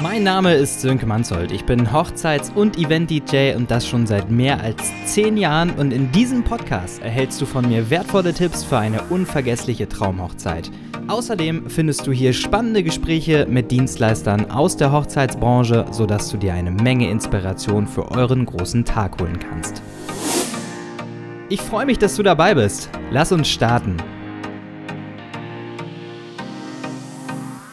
Mein Name ist Sönke Manzold. Ich bin Hochzeits- und Event-DJ und das schon seit mehr als zehn Jahren. Und in diesem Podcast erhältst du von mir wertvolle Tipps für eine unvergessliche Traumhochzeit. Außerdem findest du hier spannende Gespräche mit Dienstleistern aus der Hochzeitsbranche, sodass du dir eine Menge Inspiration für euren großen Tag holen kannst. Ich freue mich, dass du dabei bist. Lass uns starten.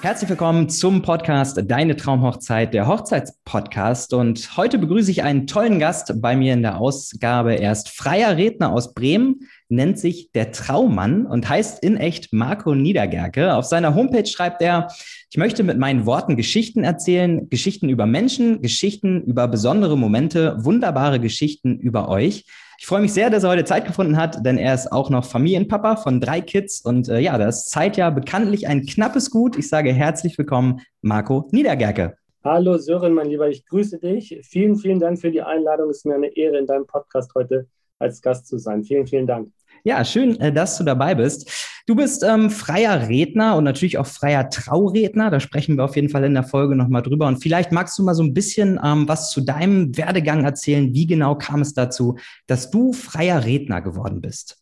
Herzlich willkommen zum Podcast Deine Traumhochzeit, der Hochzeitspodcast. Und heute begrüße ich einen tollen Gast bei mir in der Ausgabe. Er ist freier Redner aus Bremen, nennt sich der Traummann und heißt in echt Marco Niedergerke. Auf seiner Homepage schreibt er, ich möchte mit meinen Worten Geschichten erzählen, Geschichten über Menschen, Geschichten über besondere Momente, wunderbare Geschichten über euch. Ich freue mich sehr, dass er heute Zeit gefunden hat, denn er ist auch noch Familienpapa von drei Kids und äh, ja, das Zeit ja bekanntlich ein knappes Gut. Ich sage herzlich willkommen, Marco Niedergerke. Hallo Sören, mein Lieber, ich grüße dich. Vielen, vielen Dank für die Einladung. Es ist mir eine Ehre, in deinem Podcast heute als Gast zu sein. Vielen, vielen Dank. Ja, schön, äh, dass du dabei bist. Du bist ähm, freier Redner und natürlich auch freier Trauredner. Da sprechen wir auf jeden Fall in der Folge nochmal drüber. Und vielleicht magst du mal so ein bisschen ähm, was zu deinem Werdegang erzählen. Wie genau kam es dazu, dass du freier Redner geworden bist?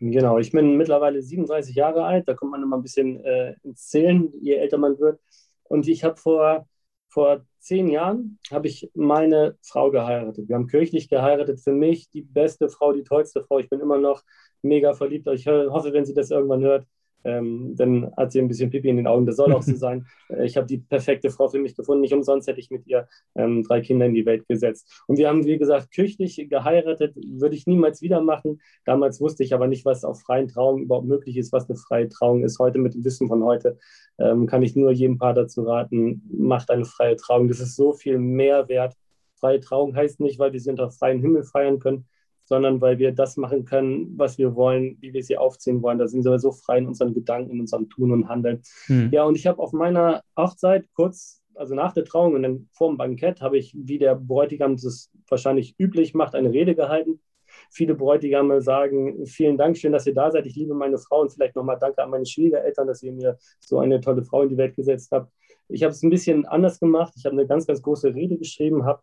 Genau, ich bin mittlerweile 37 Jahre alt. Da kommt man immer ein bisschen äh, ins Zählen, je älter man wird. Und ich habe vor, vor zehn Jahren habe ich meine Frau geheiratet. Wir haben kirchlich geheiratet. Für mich die beste Frau, die tollste Frau. Ich bin immer noch mega verliebt. Ich hoffe, wenn sie das irgendwann hört, ähm, dann hat sie ein bisschen Pipi in den Augen. Das soll auch so sein. Äh, ich habe die perfekte Frau für mich gefunden. Nicht umsonst hätte ich mit ihr ähm, drei Kinder in die Welt gesetzt. Und wir haben, wie gesagt, kirchlich geheiratet. Würde ich niemals wieder machen. Damals wusste ich aber nicht, was auf freien Trauung überhaupt möglich ist, was eine freie Trauung ist. Heute mit dem Wissen von heute ähm, kann ich nur jedem Paar dazu raten, macht eine freie Trauung. Das ist so viel mehr wert. Freie Trauung heißt nicht, weil wir sie unter freiem Himmel feiern können, sondern weil wir das machen können, was wir wollen, wie wir sie aufziehen wollen. Da sind wir so frei in unseren Gedanken, in unserem Tun und Handeln. Mhm. Ja, und ich habe auf meiner Hochzeit kurz, also nach der Trauung und dann vor dem Bankett, habe ich, wie der Bräutigam das wahrscheinlich üblich macht, eine Rede gehalten. Viele Bräutigame sagen, vielen Dank, schön, dass ihr da seid. Ich liebe meine Frau und vielleicht nochmal danke an meine Schwiegereltern, dass ihr mir so eine tolle Frau in die Welt gesetzt habt. Ich habe es ein bisschen anders gemacht. Ich habe eine ganz, ganz große Rede geschrieben, habe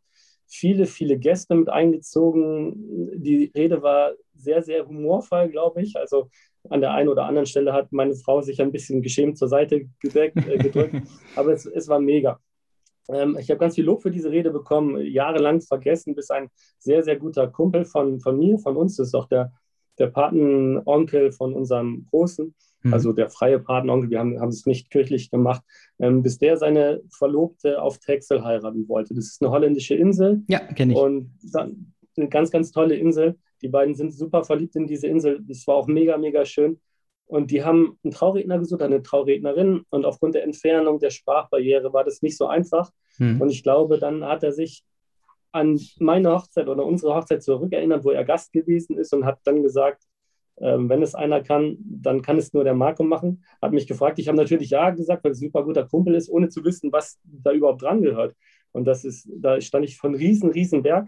viele, viele Gäste mit eingezogen. Die Rede war sehr, sehr humorvoll, glaube ich. Also an der einen oder anderen Stelle hat meine Frau sich ein bisschen geschämt zur Seite gedeckt, äh, gedrückt, aber es, es war mega. Ähm, ich habe ganz viel Lob für diese Rede bekommen, jahrelang vergessen, bis ein sehr, sehr guter Kumpel von, von mir, von uns, das ist auch der, der Patenonkel von unserem Großen, Mhm. Also der freie Patenonkel, wir haben, haben es nicht kirchlich gemacht, ähm, bis der seine Verlobte auf Texel heiraten wollte. Das ist eine holländische Insel. Ja, kenne ich. Und dann, eine ganz, ganz tolle Insel. Die beiden sind super verliebt in diese Insel. Das war auch mega, mega schön. Und die haben einen Trauredner gesucht, eine Traurednerin. Und aufgrund der Entfernung der Sprachbarriere war das nicht so einfach. Mhm. Und ich glaube, dann hat er sich an meine Hochzeit oder unsere Hochzeit zurückerinnert, wo er Gast gewesen ist und hat dann gesagt, ähm, wenn es einer kann, dann kann es nur der Marco machen. Hat mich gefragt. Ich habe natürlich ja gesagt, weil es ein super guter Kumpel ist, ohne zu wissen, was da überhaupt dran gehört. Und das ist, da stand ich von riesen, riesen Berg,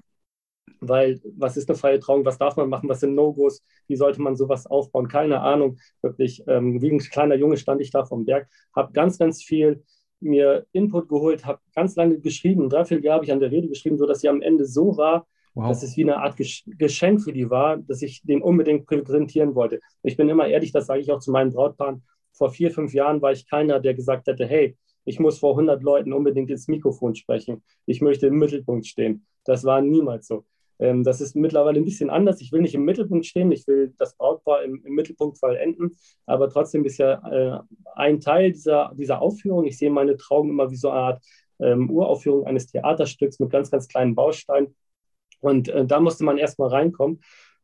weil was ist eine freie Trauung? Was darf man machen? Was sind No-Gos? Wie sollte man sowas aufbauen? Keine Ahnung. Wirklich, ähm, wie ein kleiner Junge stand ich da vom Berg, habe ganz, ganz viel mir Input geholt, habe ganz lange geschrieben. Drei, vier Jahre habe ich an der Rede geschrieben, sodass sie am Ende so war, Wow. Dass es wie eine Art Geschenk für die war, dass ich den unbedingt präsentieren wollte. Ich bin immer ehrlich, das sage ich auch zu meinen Brautpaaren. Vor vier, fünf Jahren war ich keiner, der gesagt hätte, hey, ich muss vor 100 Leuten unbedingt ins Mikrofon sprechen. Ich möchte im Mittelpunkt stehen. Das war niemals so. Ähm, das ist mittlerweile ein bisschen anders. Ich will nicht im Mittelpunkt stehen, ich will das Brautpaar im, im Mittelpunkt vollenden, aber trotzdem ist ja äh, ein Teil dieser, dieser Aufführung. Ich sehe meine Trauung immer wie so eine Art ähm, Uraufführung eines Theaterstücks mit ganz, ganz kleinen Bausteinen. Und äh, da musste man erstmal reinkommen.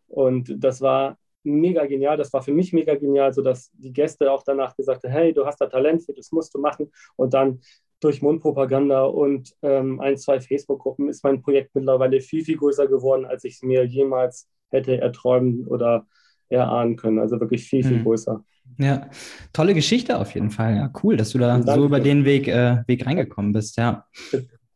Und das war mega genial. Das war für mich mega genial, sodass die Gäste auch danach gesagt haben: Hey, du hast da Talent für, das musst du machen. Und dann durch Mundpropaganda und ähm, ein, zwei Facebook-Gruppen ist mein Projekt mittlerweile viel, viel größer geworden, als ich es mir jemals hätte erträumen oder erahnen können. Also wirklich viel, viel hm. größer. Ja, tolle Geschichte auf jeden Fall. Ja, cool, dass du da so über den Weg, äh, Weg reingekommen bist. Ja.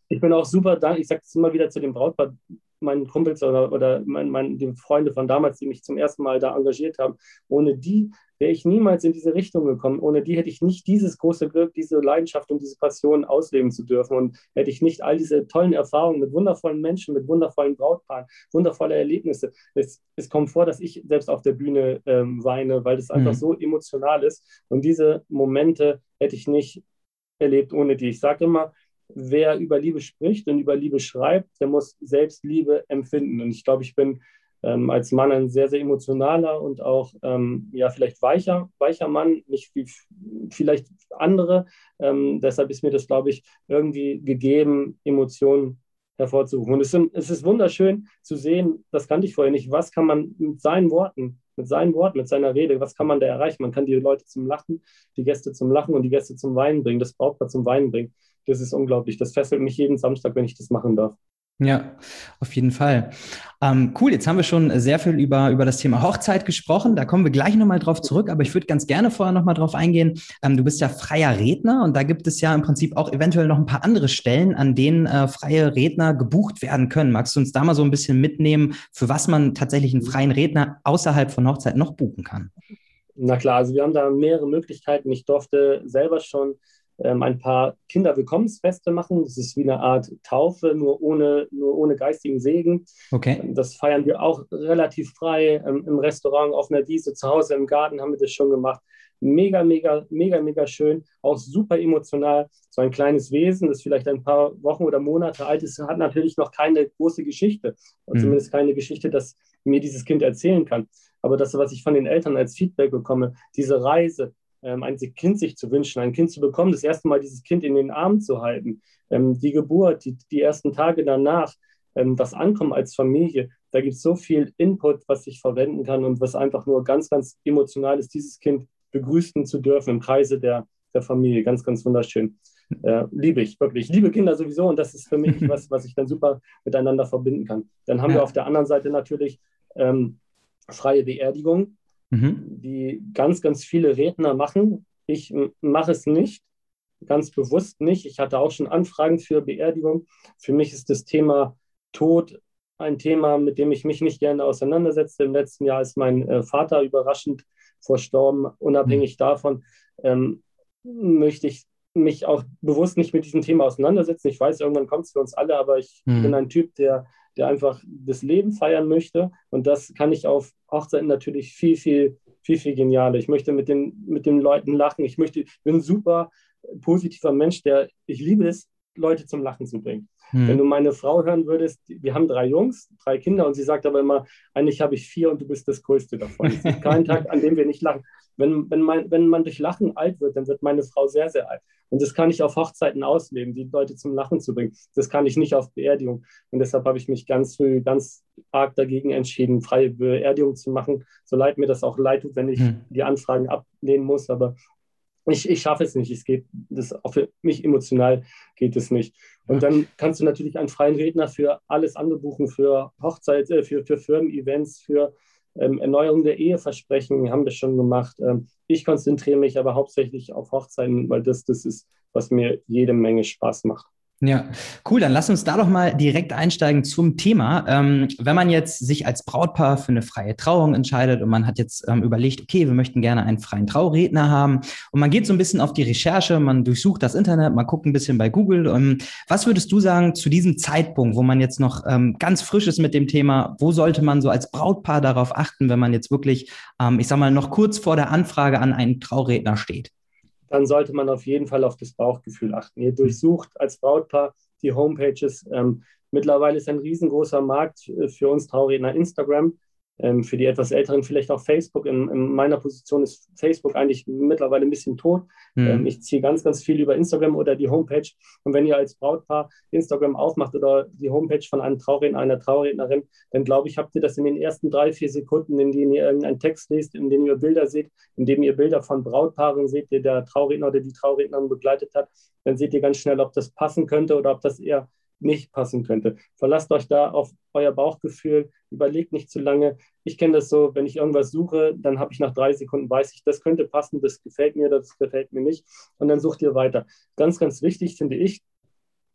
Ich bin auch super dankbar. Ich sage es immer wieder zu dem Brautpaar meinen Kumpels oder, oder mein, mein, die Freunde von damals, die mich zum ersten Mal da engagiert haben, ohne die wäre ich niemals in diese Richtung gekommen. Ohne die hätte ich nicht dieses große Glück, diese Leidenschaft und diese Passion ausleben zu dürfen. Und hätte ich nicht all diese tollen Erfahrungen mit wundervollen Menschen, mit wundervollen Brautpaaren, wundervolle Erlebnisse. Es, es kommt vor, dass ich selbst auf der Bühne ähm, weine, weil das einfach mhm. so emotional ist. Und diese Momente hätte ich nicht erlebt ohne die. Ich sage immer, wer über Liebe spricht und über Liebe schreibt, der muss selbst Liebe empfinden. Und ich glaube, ich bin ähm, als Mann ein sehr, sehr emotionaler und auch ähm, ja, vielleicht weicher, weicher Mann, nicht wie vielleicht andere. Ähm, deshalb ist mir das, glaube ich, irgendwie gegeben, Emotionen hervorzurufen. Und es, sind, es ist wunderschön zu sehen, das kannte ich vorher nicht, was kann man mit seinen Worten, mit seinen Worten, mit seiner Rede, was kann man da erreichen? Man kann die Leute zum Lachen, die Gäste zum Lachen und die Gäste zum Weinen bringen, das Brautpaar zum Weinen bringen. Das ist unglaublich. Das fesselt mich jeden Samstag, wenn ich das machen darf. Ja, auf jeden Fall. Ähm, cool, jetzt haben wir schon sehr viel über, über das Thema Hochzeit gesprochen. Da kommen wir gleich nochmal drauf zurück, aber ich würde ganz gerne vorher nochmal drauf eingehen. Ähm, du bist ja freier Redner und da gibt es ja im Prinzip auch eventuell noch ein paar andere Stellen, an denen äh, freie Redner gebucht werden können. Magst du uns da mal so ein bisschen mitnehmen, für was man tatsächlich einen freien Redner außerhalb von Hochzeit noch buchen kann? Na klar, also wir haben da mehrere Möglichkeiten. Ich durfte selber schon ähm, ein paar Kinderwillkommensfeste machen. Das ist wie eine Art Taufe, nur ohne, nur ohne geistigen Segen. Okay. Ähm, das feiern wir auch relativ frei ähm, im Restaurant, auf einer Wiese, zu Hause im Garten haben wir das schon gemacht. Mega, mega, mega, mega schön, auch super emotional. So ein kleines Wesen, das vielleicht ein paar Wochen oder Monate alt ist, hat natürlich noch keine große Geschichte, mhm. zumindest keine Geschichte, dass mir dieses Kind erzählen kann. Aber das, was ich von den Eltern als Feedback bekomme, diese Reise, ein Kind sich zu wünschen, ein Kind zu bekommen, das erste Mal dieses Kind in den Arm zu halten, ähm, die Geburt, die, die ersten Tage danach, ähm, das Ankommen als Familie, da gibt es so viel Input, was ich verwenden kann und was einfach nur ganz, ganz emotional ist, dieses Kind begrüßen zu dürfen im Kreise der, der Familie. Ganz, ganz wunderschön. Äh, liebe ich, wirklich. Ich liebe Kinder sowieso und das ist für mich was, was ich dann super miteinander verbinden kann. Dann haben ja. wir auf der anderen Seite natürlich ähm, freie Beerdigung mhm. die ganz, ganz viele Redner machen. Ich mache es nicht, ganz bewusst nicht. Ich hatte auch schon Anfragen für Beerdigung. Für mich ist das Thema Tod ein Thema, mit dem ich mich nicht gerne auseinandersetze. Im letzten Jahr ist mein äh, Vater überraschend verstorben. Unabhängig mhm. davon ähm, möchte ich mich auch bewusst nicht mit diesem Thema auseinandersetzen. Ich weiß, irgendwann kommt es für uns alle, aber ich mhm. bin ein Typ, der der einfach das Leben feiern möchte. Und das kann ich auf Hochzeiten natürlich viel, viel, viel, viel genialer. Ich möchte mit den, mit den Leuten lachen. Ich möchte, bin ein super positiver Mensch, der, ich liebe es, Leute zum Lachen zu bringen. Hm. Wenn du meine Frau hören würdest, wir haben drei Jungs, drei Kinder und sie sagt aber immer, eigentlich habe ich vier und du bist das Größte davon. Es gibt keinen Tag, an dem wir nicht lachen. Wenn, wenn, mein, wenn man durch Lachen alt wird, dann wird meine Frau sehr, sehr alt. Und das kann ich auf Hochzeiten ausleben, die Leute zum Lachen zu bringen. Das kann ich nicht auf Beerdigung. Und deshalb habe ich mich ganz früh, ganz arg dagegen entschieden, freie Beerdigung zu machen. So leid mir das auch leid tut, wenn ich hm. die Anfragen ablehnen muss. Aber ich, ich schaffe es nicht. Es geht, das auch für mich emotional geht es nicht. Und dann kannst du natürlich einen freien Redner für alles andere buchen, für Hochzeit, äh, für, für Firmen-Events, für ähm, Erneuerung der Eheversprechen, haben wir schon gemacht. Ähm, ich konzentriere mich aber hauptsächlich auf Hochzeiten, weil das das ist, was mir jede Menge Spaß macht. Ja, cool. Dann lass uns da doch mal direkt einsteigen zum Thema. Ähm, wenn man jetzt sich als Brautpaar für eine freie Trauung entscheidet und man hat jetzt ähm, überlegt, okay, wir möchten gerne einen freien Trauredner haben und man geht so ein bisschen auf die Recherche, man durchsucht das Internet, man guckt ein bisschen bei Google. Ähm, was würdest du sagen zu diesem Zeitpunkt, wo man jetzt noch ähm, ganz frisch ist mit dem Thema? Wo sollte man so als Brautpaar darauf achten, wenn man jetzt wirklich, ähm, ich sag mal, noch kurz vor der Anfrage an einen Trauredner steht? Dann sollte man auf jeden Fall auf das Bauchgefühl achten. Ihr durchsucht als Brautpaar die Homepages. Ähm, mittlerweile ist ein riesengroßer Markt äh, für uns Trauredner Instagram. Ähm, für die etwas Älteren vielleicht auch Facebook. In, in, meiner Position ist Facebook eigentlich mittlerweile ein bisschen tot. Mhm. Ähm, ich ziehe ganz, ganz viel über Instagram oder die Homepage. Und wenn ihr als Brautpaar Instagram aufmacht oder die Homepage von einem Trauredner, einer Traurednerin, dann glaube ich, habt ihr das in den ersten drei, vier Sekunden, in denen ihr irgendeinen Text lest, in denen ihr Bilder seht, in denen ihr Bilder von Brautpaaren seht, die der Trauredner oder die Traurednerin begleitet hat, dann seht ihr ganz schnell, ob das passen könnte oder ob das eher nicht passen könnte. Verlasst euch da auf euer Bauchgefühl, überlegt nicht zu lange. Ich kenne das so, wenn ich irgendwas suche, dann habe ich nach drei Sekunden, weiß ich, das könnte passen, das gefällt mir, das gefällt mir nicht. Und dann sucht ihr weiter. Ganz, ganz wichtig finde ich,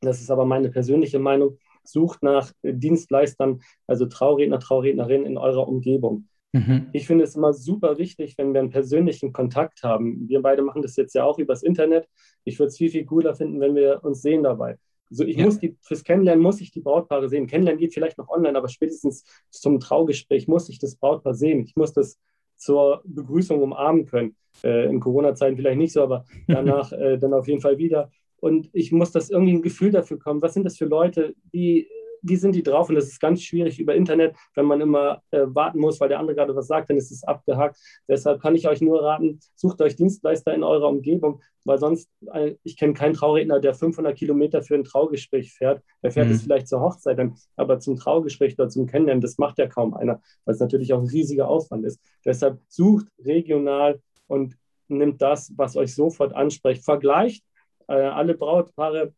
das ist aber meine persönliche Meinung, sucht nach Dienstleistern, also Trauredner, Traurednerinnen in eurer Umgebung. Mhm. Ich finde es immer super wichtig, wenn wir einen persönlichen Kontakt haben. Wir beide machen das jetzt ja auch übers Internet. Ich würde es viel, viel cooler finden, wenn wir uns sehen dabei. Also ich ja. muss die, fürs Kennenlernen muss ich die Brautpaare sehen. Kennenlernen geht vielleicht noch online, aber spätestens zum Traugespräch muss ich das Brautpaar sehen. Ich muss das zur Begrüßung umarmen können. Äh, in Corona-Zeiten vielleicht nicht so, aber danach äh, dann auf jeden Fall wieder. Und ich muss das irgendwie ein Gefühl dafür kommen. Was sind das für Leute, die wie sind die drauf? Und das ist ganz schwierig über Internet, wenn man immer äh, warten muss, weil der andere gerade was sagt, dann ist es abgehakt. Deshalb kann ich euch nur raten, sucht euch Dienstleister in eurer Umgebung, weil sonst, äh, ich kenne keinen Trauredner, der 500 Kilometer für ein Traugespräch fährt. Der fährt mhm. es vielleicht zur Hochzeit, dann, aber zum Traugespräch oder zum Kennenlernen, das macht ja kaum einer, weil es natürlich auch ein riesiger Aufwand ist. Deshalb sucht regional und nimmt das, was euch sofort anspricht. Vergleicht äh, alle Brautpaare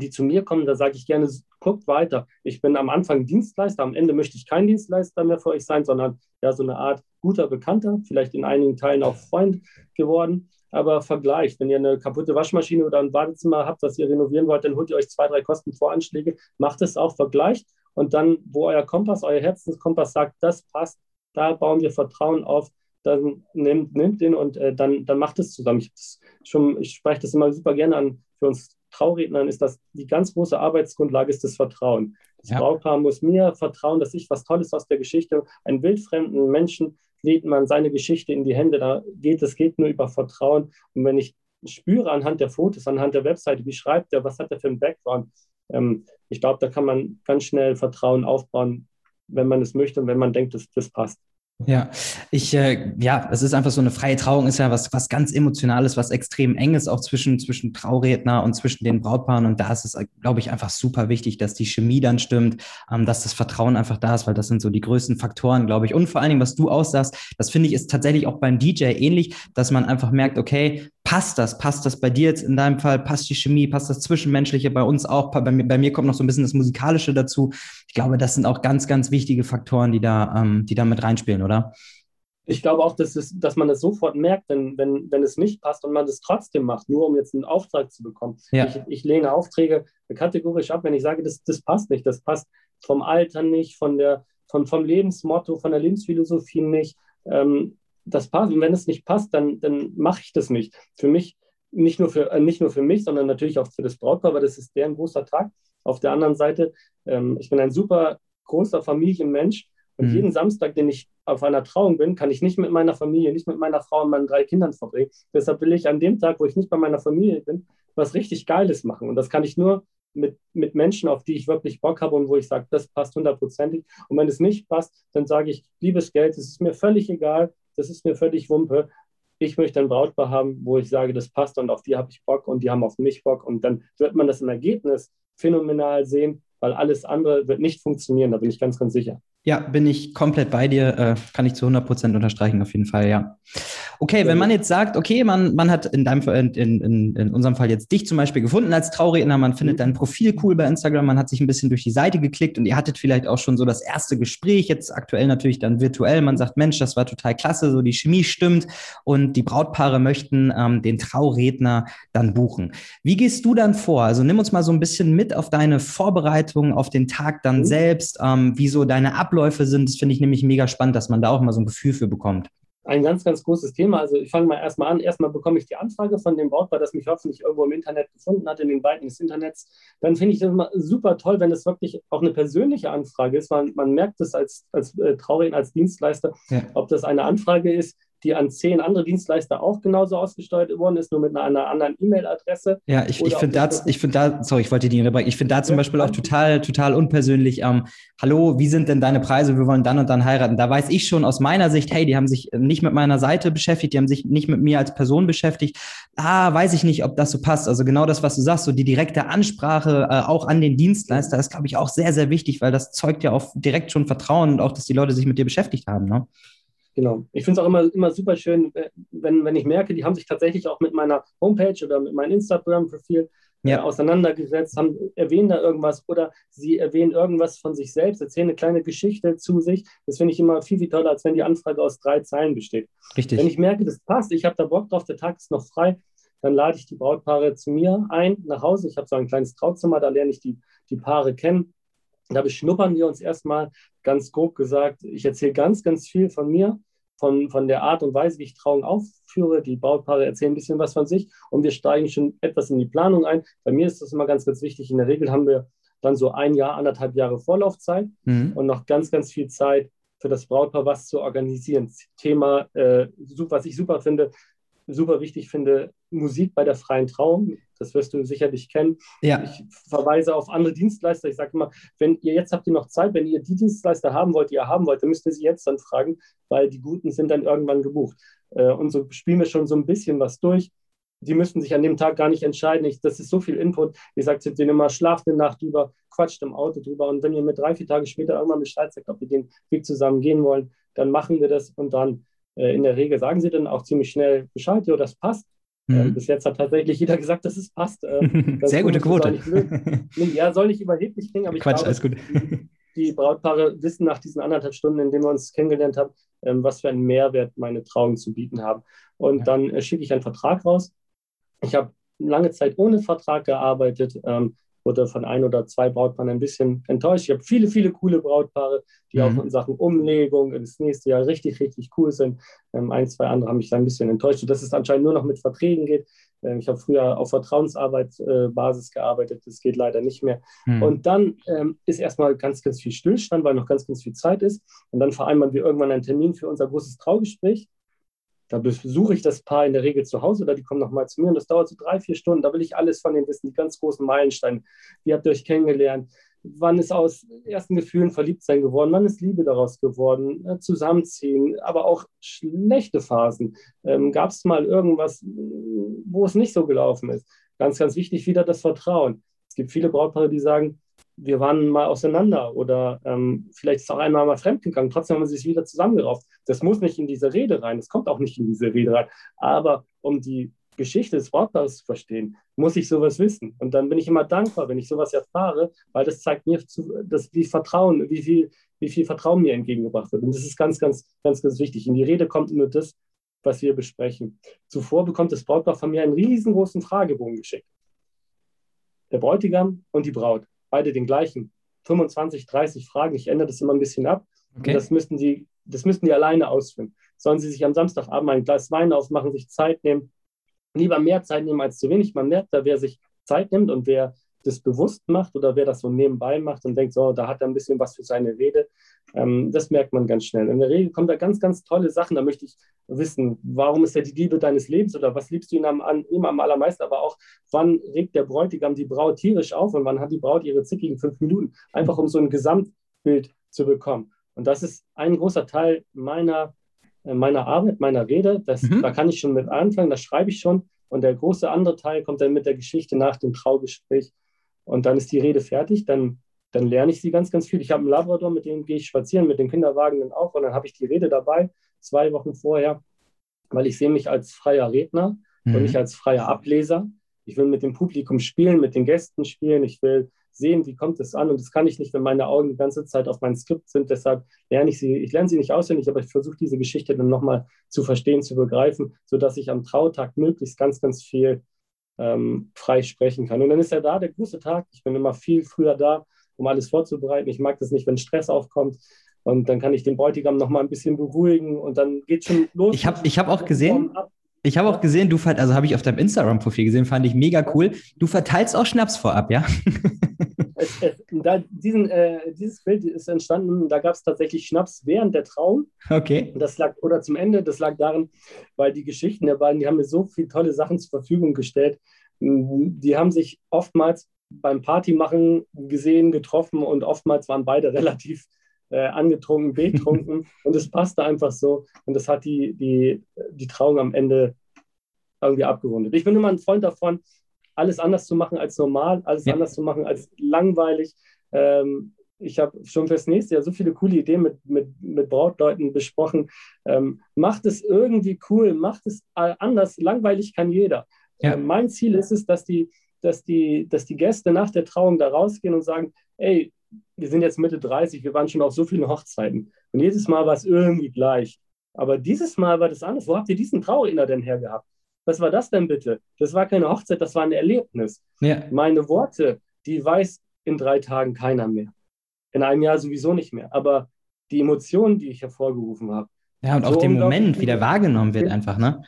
die zu mir kommen, da sage ich gerne, guckt weiter. Ich bin am Anfang Dienstleister, am Ende möchte ich kein Dienstleister mehr für euch sein, sondern ja so eine Art guter Bekannter, vielleicht in einigen Teilen auch Freund geworden. Aber vergleicht, wenn ihr eine kaputte Waschmaschine oder ein Badezimmer habt, das ihr renovieren wollt, dann holt ihr euch zwei, drei Kostenvoranschläge, macht es auch, vergleicht und dann, wo euer Kompass, euer Herzenskompass sagt, das passt, da bauen wir Vertrauen auf, dann nimmt, nimmt den und äh, dann, dann macht es zusammen. Ich, ich spreche das immer super gerne an für uns Traurednern ist das die ganz große Arbeitsgrundlage ist das Vertrauen. Das ja. Brautpaar muss mir vertrauen, dass ich was Tolles aus der Geschichte, einen wildfremden Menschen legt man seine Geschichte in die Hände. Da geht es geht nur über Vertrauen. Und wenn ich spüre anhand der Fotos, anhand der Webseite, wie schreibt er, was hat er für einen Background, ähm, ich glaube, da kann man ganz schnell Vertrauen aufbauen, wenn man es möchte und wenn man denkt, dass das passt. Ja, ich, äh, ja, es ist einfach so eine freie Trauung, ist ja was, was ganz Emotionales, was extrem eng ist, auch zwischen, zwischen Trauredner und zwischen den Brautpaaren. Und da ist es, glaube ich, einfach super wichtig, dass die Chemie dann stimmt, ähm, dass das Vertrauen einfach da ist, weil das sind so die größten Faktoren, glaube ich. Und vor allen Dingen, was du aussagst, das finde ich ist tatsächlich auch beim DJ ähnlich, dass man einfach merkt, okay, passt das? Passt das bei dir jetzt in deinem Fall? Passt die Chemie? Passt das Zwischenmenschliche bei uns auch? Bei mir, bei mir kommt noch so ein bisschen das Musikalische dazu. Ich glaube, das sind auch ganz, ganz wichtige Faktoren, die da, ähm, die da mit reinspielen, oder? Ich glaube auch, dass, es, dass man es sofort merkt, wenn, wenn, wenn es nicht passt und man es trotzdem macht, nur um jetzt einen Auftrag zu bekommen. Ja. Ich, ich lehne Aufträge kategorisch ab, wenn ich sage, das, das passt nicht. Das passt vom Alter nicht, von der, von, vom Lebensmotto, von der Lebensphilosophie nicht. Ähm, das passt. Und wenn es nicht passt, dann, dann mache ich das nicht. Für mich, nicht nur für, äh, nicht nur für mich, sondern natürlich auch für das Brautpaar, weil das ist deren großer Tag. Auf der anderen Seite, ähm, ich bin ein super großer Familienmensch und mhm. jeden Samstag, den ich auf einer Trauung bin, kann ich nicht mit meiner Familie, nicht mit meiner Frau und meinen drei Kindern verbringen. Deshalb will ich an dem Tag, wo ich nicht bei meiner Familie bin, was richtig Geiles machen. Und das kann ich nur mit, mit Menschen, auf die ich wirklich Bock habe und wo ich sage, das passt hundertprozentig. Und wenn es nicht passt, dann sage ich, liebes Geld, es ist mir völlig egal, das ist mir völlig Wumpe. Ich möchte ein Brautpaar haben, wo ich sage, das passt und auf die habe ich Bock und die haben auf mich Bock. Und dann wird man das im Ergebnis phänomenal sehen, weil alles andere wird nicht funktionieren, da bin ich ganz, ganz sicher. Ja, bin ich komplett bei dir, äh, kann ich zu 100 Prozent unterstreichen, auf jeden Fall, ja. Okay, wenn man jetzt sagt, okay, man, man hat in, deinem, in, in, in unserem Fall jetzt dich zum Beispiel gefunden als Trauredner, man findet mhm. dein Profil cool bei Instagram, man hat sich ein bisschen durch die Seite geklickt und ihr hattet vielleicht auch schon so das erste Gespräch, jetzt aktuell natürlich dann virtuell, man sagt, Mensch, das war total klasse, so die Chemie stimmt und die Brautpaare möchten ähm, den Trauredner dann buchen. Wie gehst du dann vor? Also nimm uns mal so ein bisschen mit auf deine Vorbereitung, auf den Tag dann mhm. selbst, ähm, wie so deine Abläufe Abläufe sind. Das finde ich nämlich mega spannend, dass man da auch mal so ein Gefühl für bekommt. Ein ganz, ganz großes Thema. Also ich fange mal erstmal an. Erstmal bekomme ich die Anfrage von dem Brautpaar, das mich hoffentlich irgendwo im Internet gefunden hat, in den Weiten des Internets. Dann finde ich das immer super toll, wenn es wirklich auch eine persönliche Anfrage ist. Man, man merkt es als, als äh, Trauredner, als Dienstleister, ja. ob das eine Anfrage ist, die an zehn andere Dienstleister auch genauso ausgesteuert worden ist, nur mit einer, einer anderen E-Mail-Adresse. Ja, ich, ich finde da, ich finde da, sorry, ich wollte die unterbrechen, ich finde da zum ja, Beispiel auch total, total unpersönlich, ähm, hallo, wie sind denn deine Preise, wir wollen dann und dann heiraten. Da weiß ich schon aus meiner Sicht, hey, die haben sich nicht mit meiner Seite beschäftigt, die haben sich nicht mit mir als Person beschäftigt. Ah, weiß ich nicht, ob das so passt. Also genau das, was du sagst, so die direkte Ansprache äh, auch an den Dienstleister ist, glaube ich, auch sehr, sehr wichtig, weil das zeugt ja auch direkt schon Vertrauen und auch, dass die Leute sich mit dir beschäftigt haben. Ne? Genau. Ich finde es auch immer, immer super schön, äh, wenn, wenn ich merke, die haben sich tatsächlich auch mit meiner Homepage oder mit meinem Instagram-Profil äh, ja. äh, auseinandergesetzt, haben, erwähnen da irgendwas oder sie erwähnen irgendwas von sich selbst, erzählen eine kleine Geschichte zu sich. Das finde ich immer viel, viel toller, als wenn die Anfrage aus drei Zeilen besteht. Richtig. Wenn ich merke, das passt, ich habe da Bock drauf, der Tag ist noch frei, dann lade ich die Brautpaare zu mir ein, nach Hause. Ich habe so ein kleines Trauzimmer, da lerne ich die, die Paare kennen Da beschnuppern wir uns erstmal ganz grob gesagt. Ich erzähle ganz, ganz viel von mir, von, von der Art und Weise, wie ich Trauung aufführe. Die Brautpaare erzählen ein bisschen was von sich und wir steigen schon etwas in die Planung ein. Bei mir ist das immer ganz, ganz wichtig. In der Regel haben wir dann so ein Jahr, anderthalb Jahre Vorlaufzeit mhm. und noch ganz, ganz viel Zeit für das Brautpaar was zu organisieren. Thema, äh, was ich super finde, super wichtig finde, Musik bei der freien Trauung. Das wirst du sicherlich kennen. Ja. Ich verweise auf andere Dienstleister. Ich sage immer, wenn ihr jetzt habt ihr noch Zeit, wenn ihr die Dienstleister haben wollt, die ihr haben wollt, dann müsst ihr sie jetzt dann fragen, weil die Guten sind dann irgendwann gebucht. Äh, und so spielen wir schon so ein bisschen was durch. Die müssten sich an dem Tag gar nicht entscheiden. Ich, das ist so viel Input. Ich sage zu denen immer, schlaft eine Nacht drüber, quatscht im Auto drüber. Und wenn ihr mir drei, vier Tage später irgendwann Bescheid sagt, ob wir den Weg zusammen gehen wollen, dann machen wir das und dann in der Regel sagen sie dann auch ziemlich schnell Bescheid, ja, das passt. Mhm. Ähm, bis jetzt hat tatsächlich jeder gesagt, dass es passt. Ähm, Sehr gute Quote. ja, soll nicht überheblich klingen, aber ich Quatsch, glaube, alles gut. die Brautpaare wissen nach diesen anderthalb Stunden, in denen wir uns kennengelernt haben, ähm, was für einen Mehrwert meine Trauungen zu bieten haben. Und ja. dann äh, schicke ich einen Vertrag raus. Ich habe lange Zeit ohne Vertrag gearbeitet. Ähm, wurde von ein oder zwei Brautpaaren ein bisschen enttäuscht. Ich habe viele, viele coole Brautpaare, die mhm. auch in Sachen Umlegung ins nächste Jahr richtig, richtig cool sind. Ähm, ein, zwei andere haben mich da ein bisschen enttäuscht, sodass es anscheinend nur noch mit Verträgen geht. Ähm, ich habe früher auf Vertrauensarbeitsbasis äh, gearbeitet, das geht leider nicht mehr. Mhm. Und dann ähm, ist erstmal ganz, ganz viel Stillstand, weil noch ganz, ganz viel Zeit ist. Und dann vereinbaren wir irgendwann einen Termin für unser großes Traugespräch. Da besuche ich das Paar in der Regel zu Hause oder die kommen nochmal zu mir und das dauert so drei, vier Stunden. Da will ich alles von denen wissen, die ganz großen Meilensteine. Wie habt ihr euch kennengelernt? Wann ist aus ersten Gefühlen Verliebtsein geworden? Wann ist Liebe daraus geworden? Äh, zusammenziehen, aber auch schlechte Phasen. Ähm, Gab es mal irgendwas, wo es nicht so gelaufen ist? Ganz, ganz wichtig wieder das Vertrauen. Es gibt viele Brautpaare, die sagen, wir waren mal auseinander oder ähm, vielleicht ist auch einmal mal fremdgegangen, trotzdem haben wir sich wieder zusammengerauft. Das muss nicht in diese Rede rein, das kommt auch nicht in diese Rede rein. Aber um die Geschichte des Wortbaus zu verstehen, muss ich sowas wissen. Und dann bin ich immer dankbar, wenn ich sowas erfahre, weil das zeigt mir, dass, wie Vertrauen, wie viel, wie viel Vertrauen mir entgegengebracht wird. Und das ist ganz, ganz, ganz, ganz wichtig. In die Rede kommt nur das, was wir besprechen. Zuvor bekommt das Brautpaar von mir einen riesengroßen Fragebogen geschickt. Der Bräutigam und die Braut beide den gleichen. 25, 30 Fragen. Ich ändere das immer ein bisschen ab. Okay. das müssten die, das müssten die alleine ausführen. Sollen sie sich am Samstagabend ein Glas Wein aufmachen, sich Zeit nehmen, lieber mehr Zeit nehmen als zu wenig. Man merkt da, wer sich Zeit nimmt und wer das bewusst macht oder wer das so nebenbei macht und denkt, so, da hat er ein bisschen was für seine Rede, ähm, das merkt man ganz schnell. In der Regel kommen da ganz, ganz tolle Sachen. Da möchte ich wissen, warum ist er die Liebe deines Lebens oder was liebst du ihn am, an, ihm am allermeisten, aber auch, wann regt der Bräutigam die Braut tierisch auf und wann hat die Braut ihre zickigen fünf Minuten, einfach um so ein Gesamtbild zu bekommen. Und das ist ein großer Teil meiner, äh, meiner Arbeit, meiner Rede. Das, mhm. Da kann ich schon mit anfangen, das schreibe ich schon. Und der große andere Teil kommt dann mit der Geschichte nach dem Traugespräch und dann ist die Rede fertig, dann, dann lerne ich sie ganz, ganz viel. Ich habe einen Labrador, mit dem gehe ich spazieren, mit dem Kinderwagen dann auch und dann habe ich die Rede dabei, zwei Wochen vorher, weil ich sehe mich als freier Redner mhm. und nicht als freier Ableser. Ich will mit dem Publikum spielen, mit den Gästen spielen, ich will sehen, wie kommt es an und das kann ich nicht, wenn meine Augen die ganze Zeit auf mein Skript sind. Deshalb lerne ich sie, ich lerne sie nicht auswendig, aber ich versuche diese Geschichte dann nochmal zu verstehen, zu begreifen, sodass ich am Trautag möglichst ganz, ganz viel ähm, frei sprechen kann. Und dann ist ja da der große Tag. Ich bin immer viel früher da, um alles vorzubereiten. Ich mag das nicht, wenn Stress aufkommt. Und dann kann ich den Bräutigam noch mal ein bisschen beruhigen und dann geht schon los. Ich habe ich hab auch gesehen, ich habe auch gesehen, du also habe ich auf deinem Instagram-Profil gesehen, fand ich mega cool. Du verteilst auch Schnaps vorab, ja? Es, es, da, diesen, äh, dieses Bild ist entstanden, da gab es tatsächlich Schnaps während der Trauung. Okay. Das lag, oder zum Ende, das lag darin, weil die Geschichten der beiden, die haben mir so viele tolle Sachen zur Verfügung gestellt. Die haben sich oftmals beim Partymachen gesehen, getroffen und oftmals waren beide relativ äh, angetrunken, betrunken und es passte einfach so und das hat die, die, die Trauung am Ende irgendwie abgerundet. Ich bin immer ein Freund davon, alles anders zu machen als normal, alles ja. anders zu machen als langweilig. Ähm, ich habe schon fürs nächste Jahr so viele coole Ideen mit, mit, mit Brautleuten besprochen. Ähm, macht es irgendwie cool, macht es anders. Langweilig kann jeder. Ja. Ähm, mein Ziel ist es, dass die, dass, die, dass die Gäste nach der Trauung da rausgehen und sagen, ey, wir sind jetzt Mitte 30, wir waren schon auf so vielen Hochzeiten. Und jedes Mal war es irgendwie gleich. Aber dieses Mal war das anders. Wo habt ihr diesen Trauerinner denn hergehabt? Was war das denn bitte? Das war keine Hochzeit, das war ein Erlebnis. Ja. Meine Worte, die weiß in drei Tagen keiner mehr. In einem Jahr sowieso nicht mehr. Aber die Emotionen, die ich hervorgerufen habe. Ja, und auch so den Moment, wie der wahrgenommen wird, einfach, ne?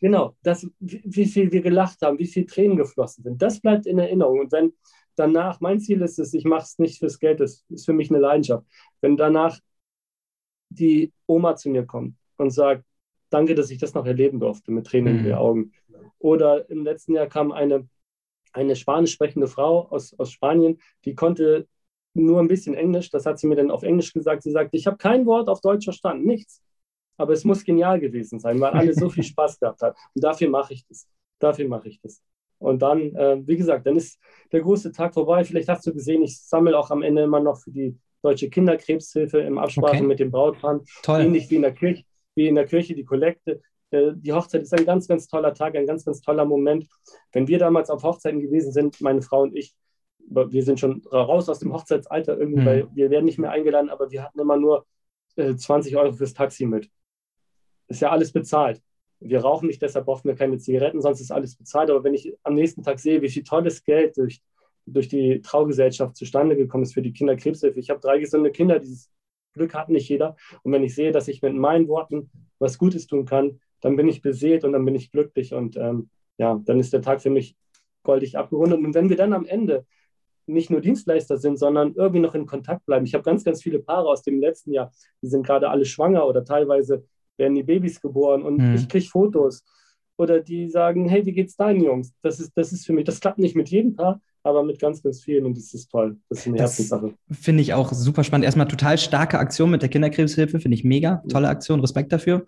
Genau, das, wie viel wir gelacht haben, wie viel Tränen geflossen sind, das bleibt in Erinnerung. Und wenn danach, mein Ziel ist es, ich mache es nicht fürs Geld, das ist für mich eine Leidenschaft. Wenn danach die Oma zu mir kommt und sagt, danke, dass ich das noch erleben durfte, mit Tränen mhm. in den Augen. Oder im letzten Jahr kam eine, eine spanisch sprechende Frau aus, aus Spanien, die konnte nur ein bisschen Englisch, das hat sie mir dann auf Englisch gesagt. Sie sagte, ich habe kein Wort auf Deutsch verstanden, nichts. Aber es muss genial gewesen sein, weil alle so viel Spaß gehabt haben. Und dafür mache ich das. Dafür mache ich das. Und dann, äh, wie gesagt, dann ist der große Tag vorbei. Vielleicht hast du gesehen, ich sammle auch am Ende immer noch für die Deutsche Kinderkrebshilfe im Absprache okay. mit dem Brautpaar. Toll. Ähnlich wie in der Kirche, wie in der Kirche die Kollekte. Äh, die Hochzeit ist ein ganz, ganz toller Tag, ein ganz, ganz toller Moment. Wenn wir damals auf Hochzeiten gewesen sind, meine Frau und ich, wir sind schon raus aus dem Hochzeitsalter irgendwie, mhm. weil wir werden nicht mehr eingeladen, aber wir hatten immer nur äh, 20 Euro fürs Taxi mit. Ist ja alles bezahlt. Wir rauchen nicht, deshalb brauchen wir keine Zigaretten, sonst ist alles bezahlt. Aber wenn ich am nächsten Tag sehe, wie viel tolles Geld durch, durch die Traugesellschaft zustande gekommen ist für die Kinderkrebshilfe, ich habe drei gesunde Kinder, dieses Glück hat nicht jeder. Und wenn ich sehe, dass ich mit meinen Worten was Gutes tun kann, dann bin ich beseelt und dann bin ich glücklich. Und ähm, ja, dann ist der Tag für mich goldig abgerundet. Und wenn wir dann am Ende nicht nur Dienstleister sind, sondern irgendwie noch in Kontakt bleiben. Ich habe ganz, ganz viele Paare aus dem letzten Jahr, die sind gerade alle schwanger oder teilweise werden die Babys geboren und mhm. ich kriege Fotos. Oder die sagen, hey, wie geht's deinen Jungs? Das ist, das ist für mich, das klappt nicht mit jedem Paar, aber mit ganz, ganz vielen und das ist toll. Das ist eine Herzenssache. Finde ich auch super spannend. Erstmal total starke Aktion mit der Kinderkrebshilfe, finde ich mega. Tolle Aktion, Respekt dafür.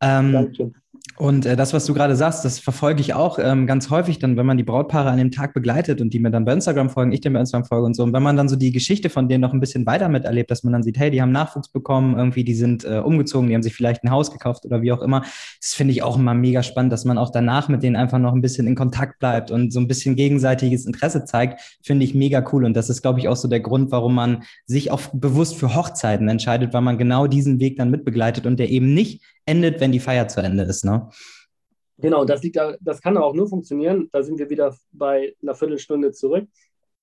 Ähm, Dankeschön. Und äh, das, was du gerade sagst, das verfolge ich auch ähm, ganz häufig dann, wenn man die Brautpaare an dem Tag begleitet und die mir dann bei Instagram folgen, ich dem bei Instagram folge und so. Und wenn man dann so die Geschichte von denen noch ein bisschen weiter miterlebt, dass man dann sieht, hey, die haben Nachwuchs bekommen, irgendwie, die sind äh, umgezogen, die haben sich vielleicht ein Haus gekauft oder wie auch immer. Das finde ich auch immer mega spannend, dass man auch danach mit denen einfach noch ein bisschen in Kontakt bleibt und so ein bisschen gegenseitiges Interesse zeigt, finde ich mega cool. Und das ist, glaube ich, auch so der Grund, warum man sich auch bewusst für Hochzeiten entscheidet, weil man genau diesen Weg dann mitbegleitet und der eben nicht endet, wenn die Feier zu Ende ist. Ne? Genau, das, liegt, das kann auch nur funktionieren. Da sind wir wieder bei einer Viertelstunde zurück.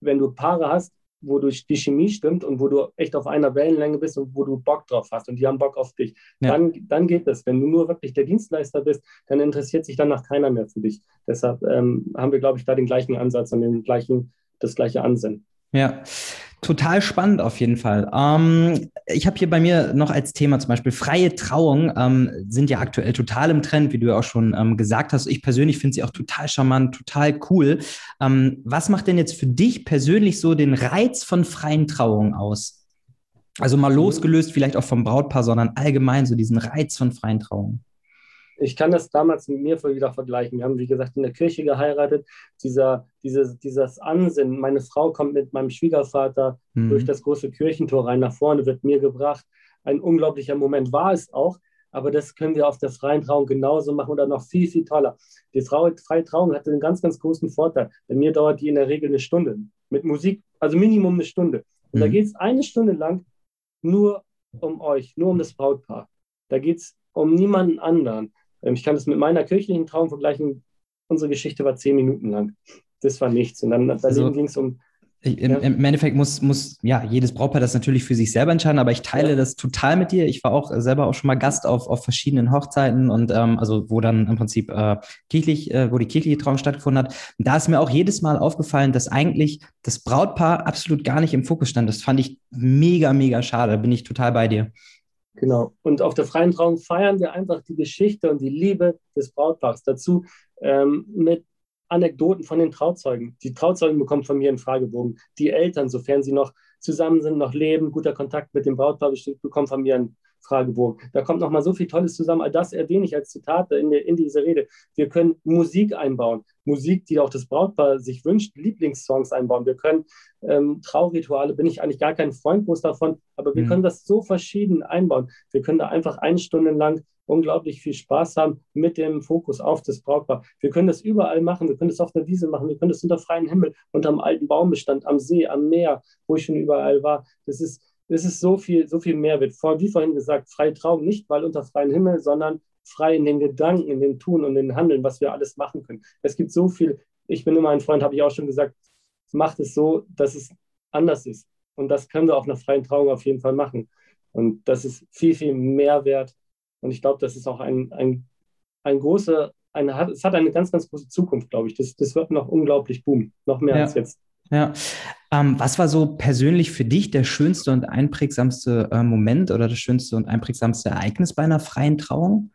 Wenn du Paare hast, wo du die Chemie stimmt und wo du echt auf einer Wellenlänge bist und wo du Bock drauf hast und die haben Bock auf dich, ja. dann, dann geht das. Wenn du nur wirklich der Dienstleister bist, dann interessiert sich danach keiner mehr für dich. Deshalb ähm, haben wir, glaube ich, da den gleichen Ansatz und den gleichen, das gleiche Ansinnen. Ja, Total spannend auf jeden Fall. Ähm, ich habe hier bei mir noch als Thema zum Beispiel freie Trauung ähm, sind ja aktuell total im Trend, wie du ja auch schon ähm, gesagt hast. Ich persönlich finde sie auch total charmant, total cool. Ähm, was macht denn jetzt für dich persönlich so den Reiz von freien Trauungen aus? Also mal mhm. losgelöst vielleicht auch vom Brautpaar, sondern allgemein so diesen Reiz von freien Trauungen ich kann das damals mit mir wieder vergleichen. Wir haben, wie gesagt, in der Kirche geheiratet. Dieser, dieses, dieses Ansinnen, meine Frau kommt mit meinem Schwiegervater mhm. durch das große Kirchentor rein nach vorne, wird mir gebracht. Ein unglaublicher Moment war es auch, aber das können wir auf der freien Trauung genauso machen oder noch viel, viel toller. Die Frau, freie Trauung hatte einen ganz, ganz großen Vorteil. Bei mir dauert die in der Regel eine Stunde mit Musik, also Minimum eine Stunde. Und mhm. da geht es eine Stunde lang nur um euch, nur um das Brautpaar. Da geht es um niemanden anderen. Ähm, ich kann das mit meiner kirchlichen Traum vergleichen. Unsere Geschichte war zehn Minuten lang. Das war nichts. Und dann daneben also, ging es um. Im, ja. Im, Endeffekt muss, muss ja jedes Brautpaar das natürlich für sich selber entscheiden, aber ich teile ja. das total mit dir. Ich war auch selber auch schon mal Gast auf, auf verschiedenen Hochzeiten und ähm, also wo dann im Prinzip äh, kirchlich, äh, wo die kirchliche Trauung stattgefunden hat. Und da ist mir auch jedes Mal aufgefallen, dass eigentlich das Brautpaar absolut gar nicht im Fokus stand. Das fand ich mega, mega schade. Da bin ich total bei dir. Genau. Und auf der freien Trauung feiern wir einfach die Geschichte und die Liebe des Brautpaars. Dazu ähm, mit Anekdoten von den Trauzeugen. Die Trauzeugen bekommen von mir einen Fragebogen. Die Eltern, sofern sie noch zusammen sind, noch leben, guter Kontakt mit dem Brautpaar besteht, bekommen von mir einen Fragebogen. Da kommt noch mal so viel Tolles zusammen. All das erwähne ich als Zitate in, in dieser Rede. Wir können Musik einbauen. Musik, die auch das Brautpaar sich wünscht, Lieblingssongs einbauen. Wir können ähm, Traurituale, bin ich eigentlich gar kein Freund groß davon, aber wir mhm. können das so verschieden einbauen. Wir können da einfach eine Stunde lang unglaublich viel Spaß haben mit dem Fokus auf das Brautpaar. Wir können das überall machen. Wir können das auf der Wiese machen. Wir können das unter freiem Himmel, unter einem alten Baumbestand, am See, am Meer, wo ich schon überall war. Das ist, das ist so viel, so viel Mehrwert. Vor, wie vorhin gesagt, freie Trauung, nicht weil unter freiem Himmel, sondern frei in den Gedanken, in den Tun und in den Handeln, was wir alles machen können. Es gibt so viel, ich bin immer ein Freund, habe ich auch schon gesagt, macht es so, dass es anders ist. Und das können wir auf einer freien Trauung auf jeden Fall machen. Und das ist viel, viel mehr wert. Und ich glaube, das ist auch ein, ein, ein großer, eine, es hat eine ganz, ganz große Zukunft, glaube ich. Das, das wird noch unglaublich boomen, noch mehr ja. als jetzt. Ja. Ähm, was war so persönlich für dich der schönste und einprägsamste äh, Moment oder das schönste und einprägsamste Ereignis bei einer freien Trauung?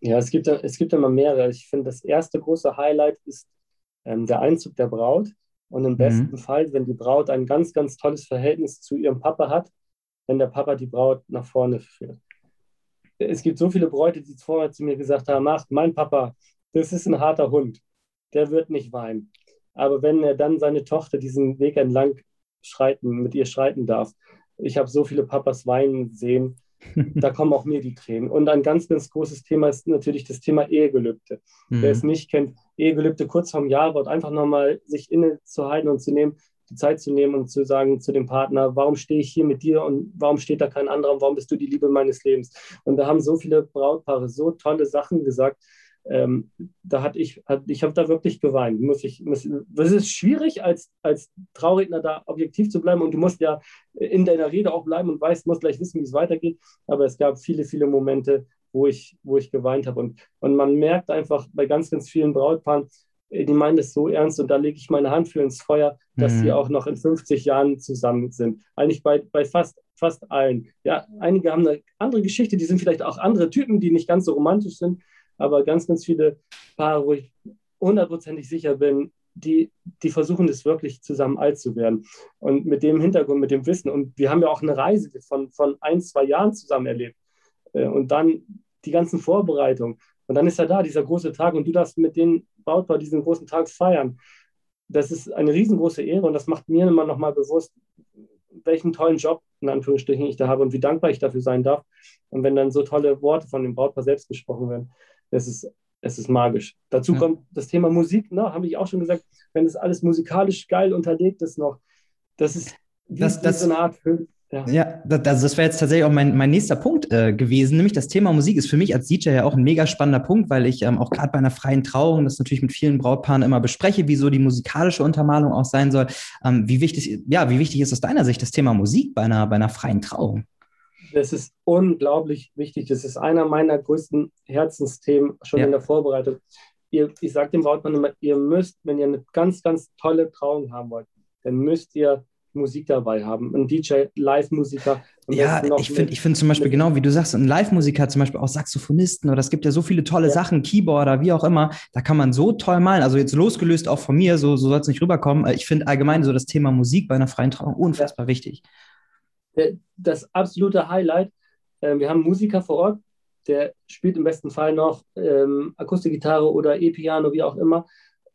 Ja, es gibt, es gibt immer mehrere. Ich finde, das erste große Highlight ist ähm, der Einzug der Braut. Und im mhm. besten mhm. Fall, wenn die Braut ein ganz, ganz tolles Verhältnis zu ihrem Papa hat, wenn der Papa die Braut nach vorne führt. Es gibt so viele Bräute, die vorher zu mir gesagt haben, ach, mein Papa, das ist ein harter Hund, der wird nicht weinen. Aber wenn er dann seine Tochter diesen Weg entlang schreiten, mit ihr schreiten darf, ich habe so viele Papas weinen sehen, da kommen auch mir die Tränen. Und ein ganz, ganz großes Thema ist natürlich das Thema Ehegelübde. Mhm. Wer es nicht kennt, Ehegelübde kurz vorm Jahreswort, einfach nochmal sich innezuhalten und zu nehmen, die Zeit zu nehmen und zu sagen zu dem Partner, warum stehe ich hier mit dir und warum steht da kein anderer und warum bist du die Liebe meines Lebens? Und da haben so viele Brautpaare so tolle Sachen gesagt, ähm, da hatte ich, hat, ich habe da wirklich geweint. Muss ich, muss, das ist schwierig, als, als Trauredner da objektiv zu bleiben und du musst ja in deiner Rede auch bleiben und weißt, musst gleich wissen, wie es weitergeht. Aber es gab viele, viele Momente, wo ich, wo ich geweint habe. Und, und man merkt einfach bei ganz, ganz vielen Brautpaaren, äh, die meinen das so ernst und da lege ich meine Hand für ins Feuer, dass mhm. sie auch noch in 50 Jahren zusammen sind. Eigentlich bei, bei fast, fast allen. Ja, einige haben eine andere Geschichte, die sind vielleicht auch andere Typen, die nicht ganz so romantisch sind, aber ganz, ganz viele Paare, wo ich hundertprozentig sicher bin, die, die versuchen das wirklich zusammen alt zu werden. Und mit dem Hintergrund, mit dem Wissen. Und wir haben ja auch eine Reise von, von ein, zwei Jahren zusammen erlebt. Äh, und dann die ganzen Vorbereitungen. Und dann ist er da, dieser große Tag. Und du darfst mit den Brautpaar diesen großen Tag feiern. Das ist eine riesengroße Ehre. Und das macht mir immer noch mal bewusst, welchen tollen Job, in Anführungsstrichen, ich da habe und wie dankbar ich dafür sein darf. Und wenn dann so tolle Worte von dem Brautpaar selbst gesprochen werden es ist, es ist magisch. Dazu ja. kommt das Thema Musik, ne, habe ich auch schon gesagt, wenn das alles musikalisch geil unterlegt ist noch, das ist wie, das, das, so eine Art Film. Ja, ja das, das wäre jetzt tatsächlich auch mein, mein nächster Punkt äh, gewesen, nämlich das Thema Musik ist für mich als DJ ja auch ein mega spannender Punkt, weil ich ähm, auch gerade bei einer freien Trauung das natürlich mit vielen Brautpaaren immer bespreche, wie so die musikalische Untermalung auch sein soll. Ähm, wie, wichtig, ja, wie wichtig ist aus deiner Sicht das Thema Musik bei einer, bei einer freien Trauung? Das ist unglaublich wichtig. Das ist einer meiner größten Herzensthemen schon ja. in der Vorbereitung. Ihr, ich sage dem Brautmann immer, ihr müsst, wenn ihr eine ganz, ganz tolle Trauung haben wollt, dann müsst ihr Musik dabei haben. Ein DJ, Live-Musiker. Ja, ich finde ich find zum Beispiel genau, wie du sagst, ein Live-Musiker, zum Beispiel auch Saxophonisten oder es gibt ja so viele tolle ja. Sachen, Keyboarder, wie auch immer, da kann man so toll malen. Also jetzt losgelöst auch von mir, so, so soll es nicht rüberkommen. Ich finde allgemein so das Thema Musik bei einer freien Trauung unfassbar ja. wichtig das absolute Highlight. Ähm, wir haben einen Musiker vor Ort, der spielt im besten Fall noch ähm, Akustikgitarre oder E-Piano, wie auch immer.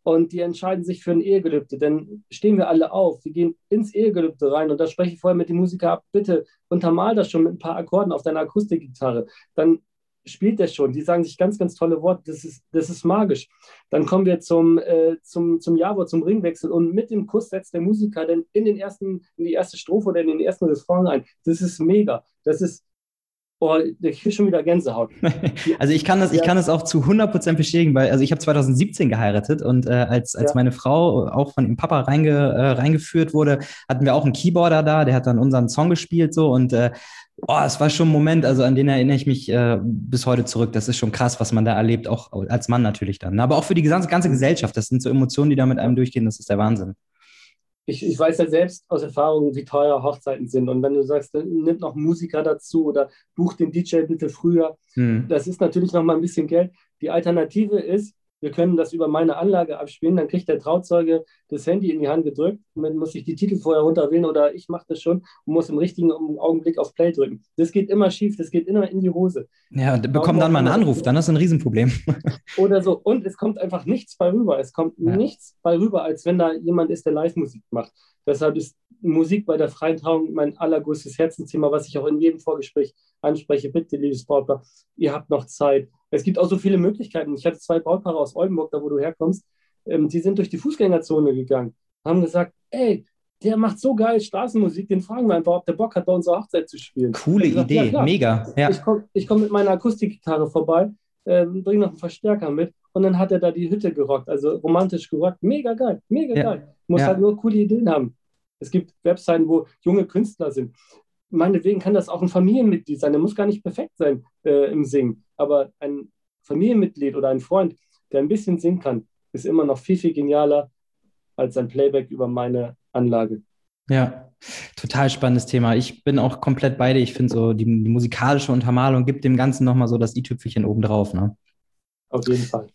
Und die entscheiden sich für ein Ehegelübde. Dann stehen wir alle auf, wir gehen ins Ehegelübde rein und da spreche ich vorher mit dem Musiker ab, bitte untermal das schon mit ein paar Akkorden auf deiner Akustikgitarre. Dann spielt der schon. Die sagen sich ganz, ganz tolle Worte. Das ist, das ist magisch. Dann kommen wir zum, äh, zum, zum Jawort, zum Ringwechsel und mit dem Kuss setzt der Musiker dann in, den ersten, in die erste Strophe oder in den ersten Refrain ein. Das ist mega. Das ist, Oh, ich kriege schon wieder Gänsehaut. also ich kann das, ich kann das auch zu 100% bestätigen, weil also ich habe 2017 geheiratet und äh, als, als ja. meine Frau auch von ihrem Papa reinge, äh, reingeführt wurde, hatten wir auch einen Keyboarder da, der hat dann unseren Song gespielt so und äh, oh, es war schon ein Moment, also an den erinnere ich mich äh, bis heute zurück. Das ist schon krass, was man da erlebt, auch als Mann natürlich dann. Aber auch für die ganze, ganze Gesellschaft. Das sind so Emotionen, die da mit einem durchgehen, das ist der Wahnsinn ich, ich weiß ja selbst aus Erfahrung, wie teuer Hochzeiten sind. Und wenn du sagst, nimm noch Musiker dazu oder buch den DJ bitte früher, hm. das ist natürlich noch mal ein bisschen Geld. Die Alternative ist, wir können das über meine Anlage abspielen, dann kriegt der Trauzeuge das Handy in die Hand gedrückt, man muss sich die Titel vorher runterwählen oder ich mache das schon und muss im richtigen Augenblick auf Play drücken. Das geht immer schief, das geht immer in die Hose. Ja, und bekommt dann mal einen Anruf, dann ist ein Riesenproblem. Oder so. Und es kommt einfach nichts bei rüber. Es kommt ja. nichts bei rüber, als wenn da jemand ist, der Live-Musik macht. Deshalb ist Musik bei der freien Trauung mein allergrößtes Herzensthema, was ich auch in jedem Vorgespräch anspreche. Bitte, liebes Brautpaar, ihr habt noch Zeit. Es gibt auch so viele Möglichkeiten. Ich hatte zwei Brautpaare aus Oldenburg, da wo du herkommst, ähm, die sind durch die Fußgängerzone gegangen, haben gesagt, ey, der macht so geil Straßenmusik, den fragen wir einfach, ob der Bock hat, bei unserer Hochzeit zu spielen. Coole gesagt, Idee, ja, mega. Ja. Ich komme komm mit meiner Akustikgitarre vorbei, ähm, bringe noch einen Verstärker mit und dann hat er da die Hütte gerockt, also romantisch gerockt. Mega geil, mega ja. geil. Muss halt nur coole Ideen haben. Es gibt Webseiten, wo junge Künstler sind. Meinetwegen kann das auch ein Familienmitglied sein. Der muss gar nicht perfekt sein äh, im Singen. Aber ein Familienmitglied oder ein Freund, der ein bisschen singen kann, ist immer noch viel, viel genialer als ein Playback über meine Anlage. Ja, total spannendes Thema. Ich bin auch komplett bei dir. Ich finde so, die, die, musikalische Untermalung gibt dem Ganzen nochmal so das i-Tüpfelchen obendrauf. Ne? Auf jeden Fall.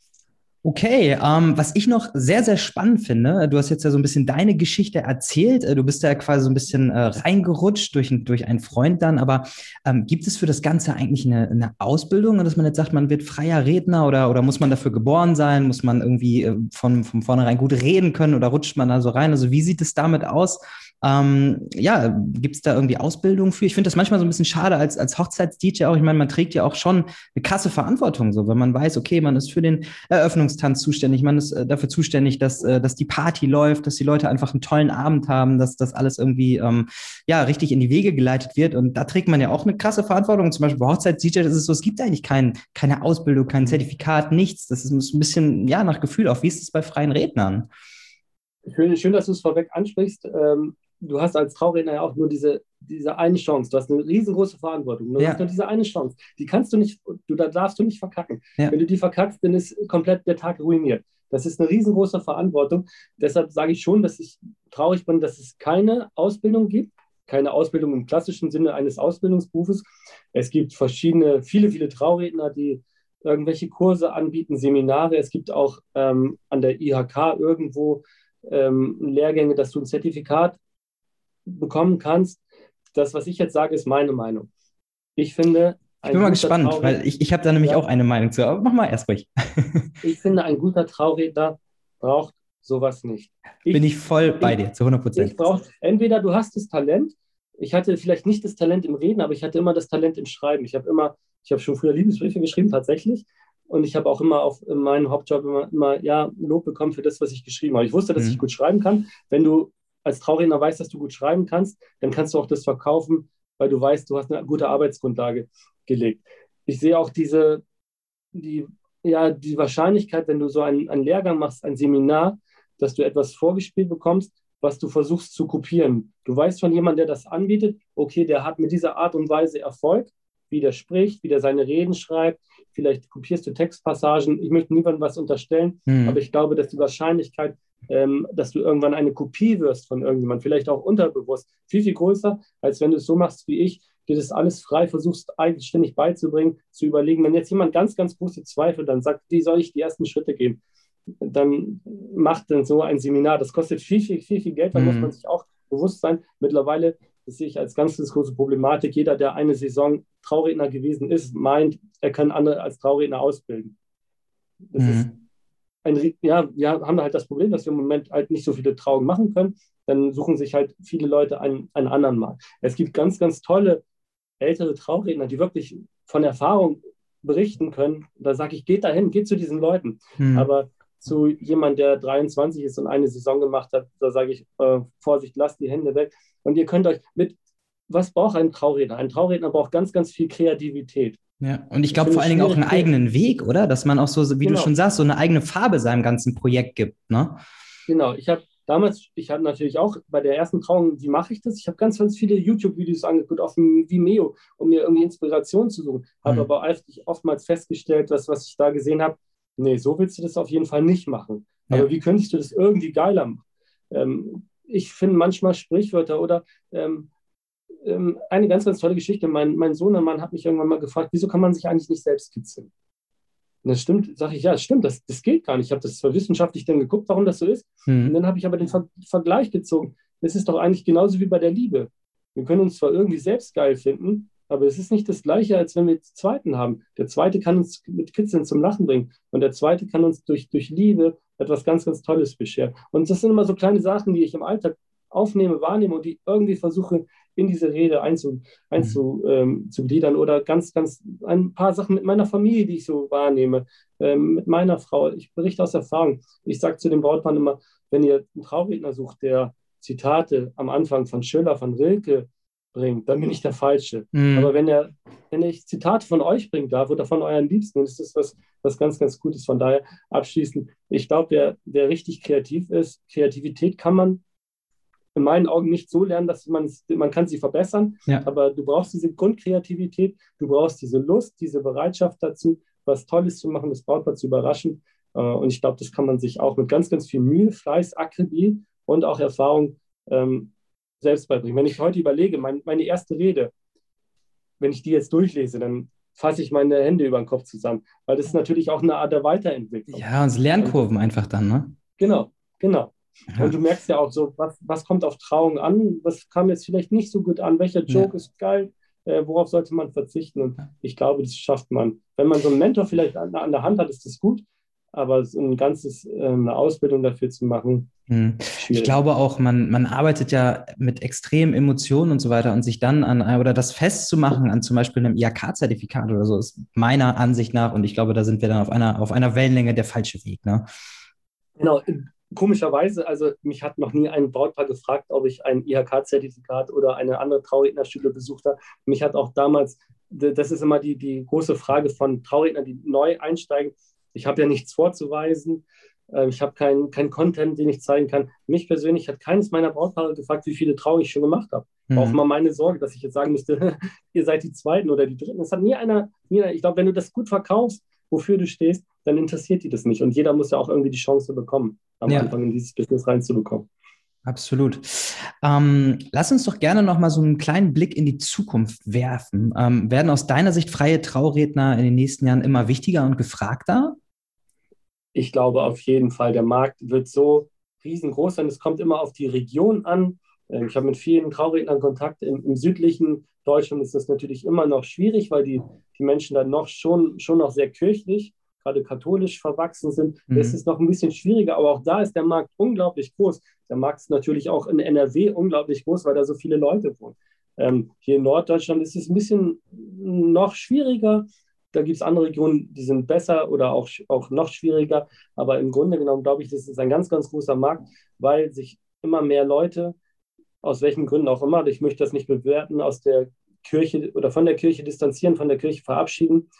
Okay, ähm, was ich noch sehr, sehr spannend finde, du hast jetzt ja so ein bisschen deine Geschichte erzählt, äh, du bist ja quasi so ein bisschen äh, reingerutscht durch, durch einen Freund dann, aber ähm, gibt es für das Ganze eigentlich eine, eine Ausbildung, dass man jetzt sagt, man wird freier Redner oder, oder muss man dafür geboren sein, muss man irgendwie äh, von, von vornherein gut reden können oder rutscht man da so rein? Also wie sieht es damit aus? Ähm, ja, gibt es da irgendwie Ausbildung für? Ich finde das manchmal so ein bisschen schade als, als Hochzeits-DJ auch. Ich meine, man trägt ja auch schon eine krasse Verantwortung, so, wenn man weiß, okay, man ist für den Eröffnungstanz zuständig, man ist äh, dafür zuständig, dass, äh, dass die Party läuft, dass die Leute einfach einen tollen Abend haben, dass das alles irgendwie ähm, ja, richtig in die Wege geleitet wird. Und da trägt man ja auch eine krasse Verantwortung. Zum Beispiel bei Hochzeits-DJ, ist so, es gibt eigentlich kein, keine Ausbildung, kein Zertifikat, nichts. Das ist ein bisschen, ja, nach Gefühl auch. Wie ist es bei freien Rednern? Schön, schön, dass du es vorweg ansprichst. Ähm, du hast als Trauredner ja auch nur diese, diese eine Chance. Du hast eine riesengroße Verantwortung. Du ja. hast nur diese eine Chance. Die kannst du nicht, du, da darfst du nicht verkacken. Ja. Wenn du die verkackst, dann ist komplett der Tag ruiniert. Das ist eine riesengroße Verantwortung. Deshalb sage ich schon, dass ich traurig bin, dass es keine Ausbildung gibt. Keine Ausbildung im klassischen Sinne eines Ausbildungsberufes. Es gibt verschiedene, viele, viele Trauredner, die irgendwelche Kurse anbieten, Seminare. Es gibt auch ähm, an der IHK irgendwo ähm, Lehrgänge, dass du ein Zertifikat bekommen kannst. Das, was ich jetzt sage, ist meine Meinung. Ich finde. Ich bin mal gespannt, Trauredner, weil ich, ich habe da nämlich ja, auch eine Meinung zu. Aber mach mal erst ruhig. ich finde, ein guter Trauredner braucht sowas nicht. Ich, bin ich voll bei dir, zu 100 Prozent. Ich entweder du hast das Talent, ich hatte vielleicht nicht das Talent im Reden, aber ich hatte immer das Talent im Schreiben. Ich habe immer, ich habe schon früher Liebesbriefe geschrieben, tatsächlich. Und ich habe auch immer auf meinem Hauptjob immer, immer, ja, Lob bekommen für das, was ich geschrieben habe. Ich wusste, dass mhm. ich gut schreiben kann. Wenn du als Trauredner weißt, dass du gut schreiben kannst, dann kannst du auch das verkaufen, weil du weißt, du hast eine gute Arbeitsgrundlage gelegt. Ich sehe auch diese, die, ja, die Wahrscheinlichkeit, wenn du so einen, einen Lehrgang machst, ein Seminar, dass du etwas vorgespielt bekommst, was du versuchst zu kopieren. Du weißt von jemandem, der das anbietet, okay, der hat mit dieser Art und Weise Erfolg, wie der spricht, wie der seine Reden schreibt. Vielleicht kopierst du Textpassagen. Ich möchte niemandem was unterstellen, mhm. aber ich glaube, dass die Wahrscheinlichkeit, ähm, dass du irgendwann eine Kopie wirst von irgendjemandem, vielleicht auch unterbewusst, viel, viel größer, als wenn du es so machst wie ich, dir das alles frei versuchst, eigenständig beizubringen, zu überlegen. Wenn jetzt jemand ganz, ganz große Zweifel dann sagt, wie soll ich die ersten Schritte gehen? Dann macht dann so ein Seminar. Das kostet viel, viel, viel, viel Geld. Da mhm. muss man sich auch bewusst sein. Mittlerweile das sehe ich als ganz, ganz große Problematik. Jeder, der eine Saison Trauredner gewesen ist, meint, er kann andere als Trauredner ausbilden. Das mhm. ist ein, ja, wir haben halt das Problem, dass wir im Moment halt nicht so viele Trauungen machen können. Dann suchen sich halt viele Leute einen, einen anderen Markt. Es gibt ganz, ganz tolle ältere Trauredner, die wirklich von Erfahrung berichten können. Da sage ich, geht dahin, geht zu diesen Leuten. Mhm. Aber zu jemand, der 23 ist und eine Saison gemacht hat, da sage ich, äh, Vorsicht, lasst die Hände weg. Und ihr könnt euch mit, was braucht ein Trauredner? Ein Trauredner braucht ganz, ganz viel Kreativität. Ja, und ich glaube vor allen Dingen auch einen eigenen Weg, oder? Dass man auch so, wie genau. du schon sagst, so eine eigene Farbe seinem ganzen Projekt gibt, ne? Genau, ich habe damals, ich hatte natürlich auch bei der ersten Trauung, wie mache ich das? Ich habe ganz, ganz viele YouTube-Videos angeguckt auf dem Vimeo, um mir irgendwie Inspiration zu suchen. Habe mhm. aber oftmals festgestellt, dass was ich da gesehen habe, nee, so willst du das auf jeden Fall nicht machen. Ja. Aber wie könntest du das irgendwie geiler machen? Ähm, ich finde manchmal Sprichwörter oder ähm, ähm, eine ganz, ganz tolle Geschichte. Mein, mein Sohnemann hat mich irgendwann mal gefragt, wieso kann man sich eigentlich nicht selbst kitzeln? Und das stimmt, sage ich, ja, das stimmt, das, das geht gar nicht. Ich habe das zwar wissenschaftlich dann geguckt, warum das so ist. Mhm. Und dann habe ich aber den Ver Vergleich gezogen. Es ist doch eigentlich genauso wie bei der Liebe. Wir können uns zwar irgendwie selbst geil finden, aber es ist nicht das Gleiche, als wenn wir den zweiten haben. Der zweite kann uns mit Kitzeln zum Lachen bringen und der zweite kann uns durch, durch Liebe etwas ganz, ganz Tolles bescheren. Und das sind immer so kleine Sachen, die ich im Alltag aufnehme, wahrnehme und die irgendwie versuche, in diese Rede einzu, einzugliedern mhm. ähm, oder ganz, ganz ein paar Sachen mit meiner Familie, die ich so wahrnehme, ähm, mit meiner Frau. Ich berichte aus Erfahrung. Ich sage zu dem Brautmann immer, wenn ihr einen Trauredner sucht, der Zitate am Anfang von Schiller, von Rilke bringt, dann bin ich der Falsche. Mhm. Aber wenn er, wenn ich Zitate von euch bringen darf oder von euren Liebsten, dann ist das was, was ganz, ganz Gutes. Von daher abschließend, ich glaube, wer, wer richtig kreativ ist, Kreativität kann man in meinen Augen nicht so lernen, dass man man kann sie verbessern, ja. aber du brauchst diese Grundkreativität, du brauchst diese Lust, diese Bereitschaft dazu, was Tolles zu machen, das Brautpaar zu überraschen. Äh, und ich glaube, das kann man sich auch mit ganz, ganz viel Mühe, Fleiß, Akribie und auch Erfahrung ähm, selbst beibringen. Wenn ich heute überlege, mein, meine erste Rede, wenn ich die jetzt durchlese, dann fasse ich meine Hände über den Kopf zusammen, weil das ist natürlich auch eine Art der Weiterentwicklung. Ja, und Lernkurven einfach dann, ne? Genau, genau. Und du merkst ja auch so, was, was kommt auf Trauung an, was kam jetzt vielleicht nicht so gut an, welcher Joke ja. ist geil, äh, worauf sollte man verzichten? Und ich glaube, das schafft man. Wenn man so einen Mentor vielleicht an, an der Hand hat, ist das gut, aber so ein ganzes, äh, eine Ausbildung dafür zu machen, hm. Ich glaube auch, man, man arbeitet ja mit extremen Emotionen und so weiter und sich dann an oder das festzumachen an zum Beispiel einem IHK-Zertifikat oder so ist meiner Ansicht nach und ich glaube, da sind wir dann auf einer, auf einer Wellenlänge der falsche Weg. Ne? Genau, komischerweise, also mich hat noch nie ein Brautpaar gefragt, ob ich ein IHK-Zertifikat oder eine andere Traurednerschule besucht habe. Mich hat auch damals, das ist immer die, die große Frage von Traurednern, die neu einsteigen. Ich habe ja nichts vorzuweisen. Ähm, ich habe keinen kein Content, den ich zeigen kann. Mich persönlich hat keines meiner Brautpaare gefragt, wie viele Trauungen ich schon gemacht habe. Mhm. Auch mal meine Sorge, dass ich jetzt sagen müsste, ihr seid die Zweiten oder die Dritten. Das hat nie einer, nie einer ich glaube, wenn du das gut verkaufst, wofür du stehst, dann interessiert die das nicht. Und jeder muss ja auch irgendwie die Chance bekommen, am ja. Anfang in dieses Business reinzubekommen. Absolut. Ähm, lass uns doch gerne noch mal so einen kleinen Blick in die Zukunft werfen. Ähm, werden aus deiner Sicht freie Trauredner in den nächsten Jahren immer wichtiger und gefragter? Ich glaube auf jeden Fall, der Markt wird so riesengroß sein. Es kommt immer auf die Region an. Ähm, ich habe mit vielen Traurednern Kontakt. Im, Im, südlichen Deutschland ist das natürlich immer noch schwierig, weil die, die Menschen dann noch schon, schon noch sehr kirchlich, gerade katholisch verwachsen sind. Mhm. Das ist noch ein bisschen schwieriger, aber auch da ist der Markt unglaublich groß. Der Markt ist natürlich auch in NRW unglaublich groß, weil da so viele Leute wohnen. Ähm, hier in Norddeutschland ist es ein bisschen noch schwieriger. Da gibt es andere Regionen, die sind besser oder auch, auch noch schwieriger. Aber im Grunde genommen glaube ich, das ist ein ganz, ganz großer Markt, weil sich immer mehr Leute, aus welchen Gründen auch immer, ich möchte das nicht bewerten, aus der Kirche oder von der Kirche distanzieren, von der Kirche verabschieden.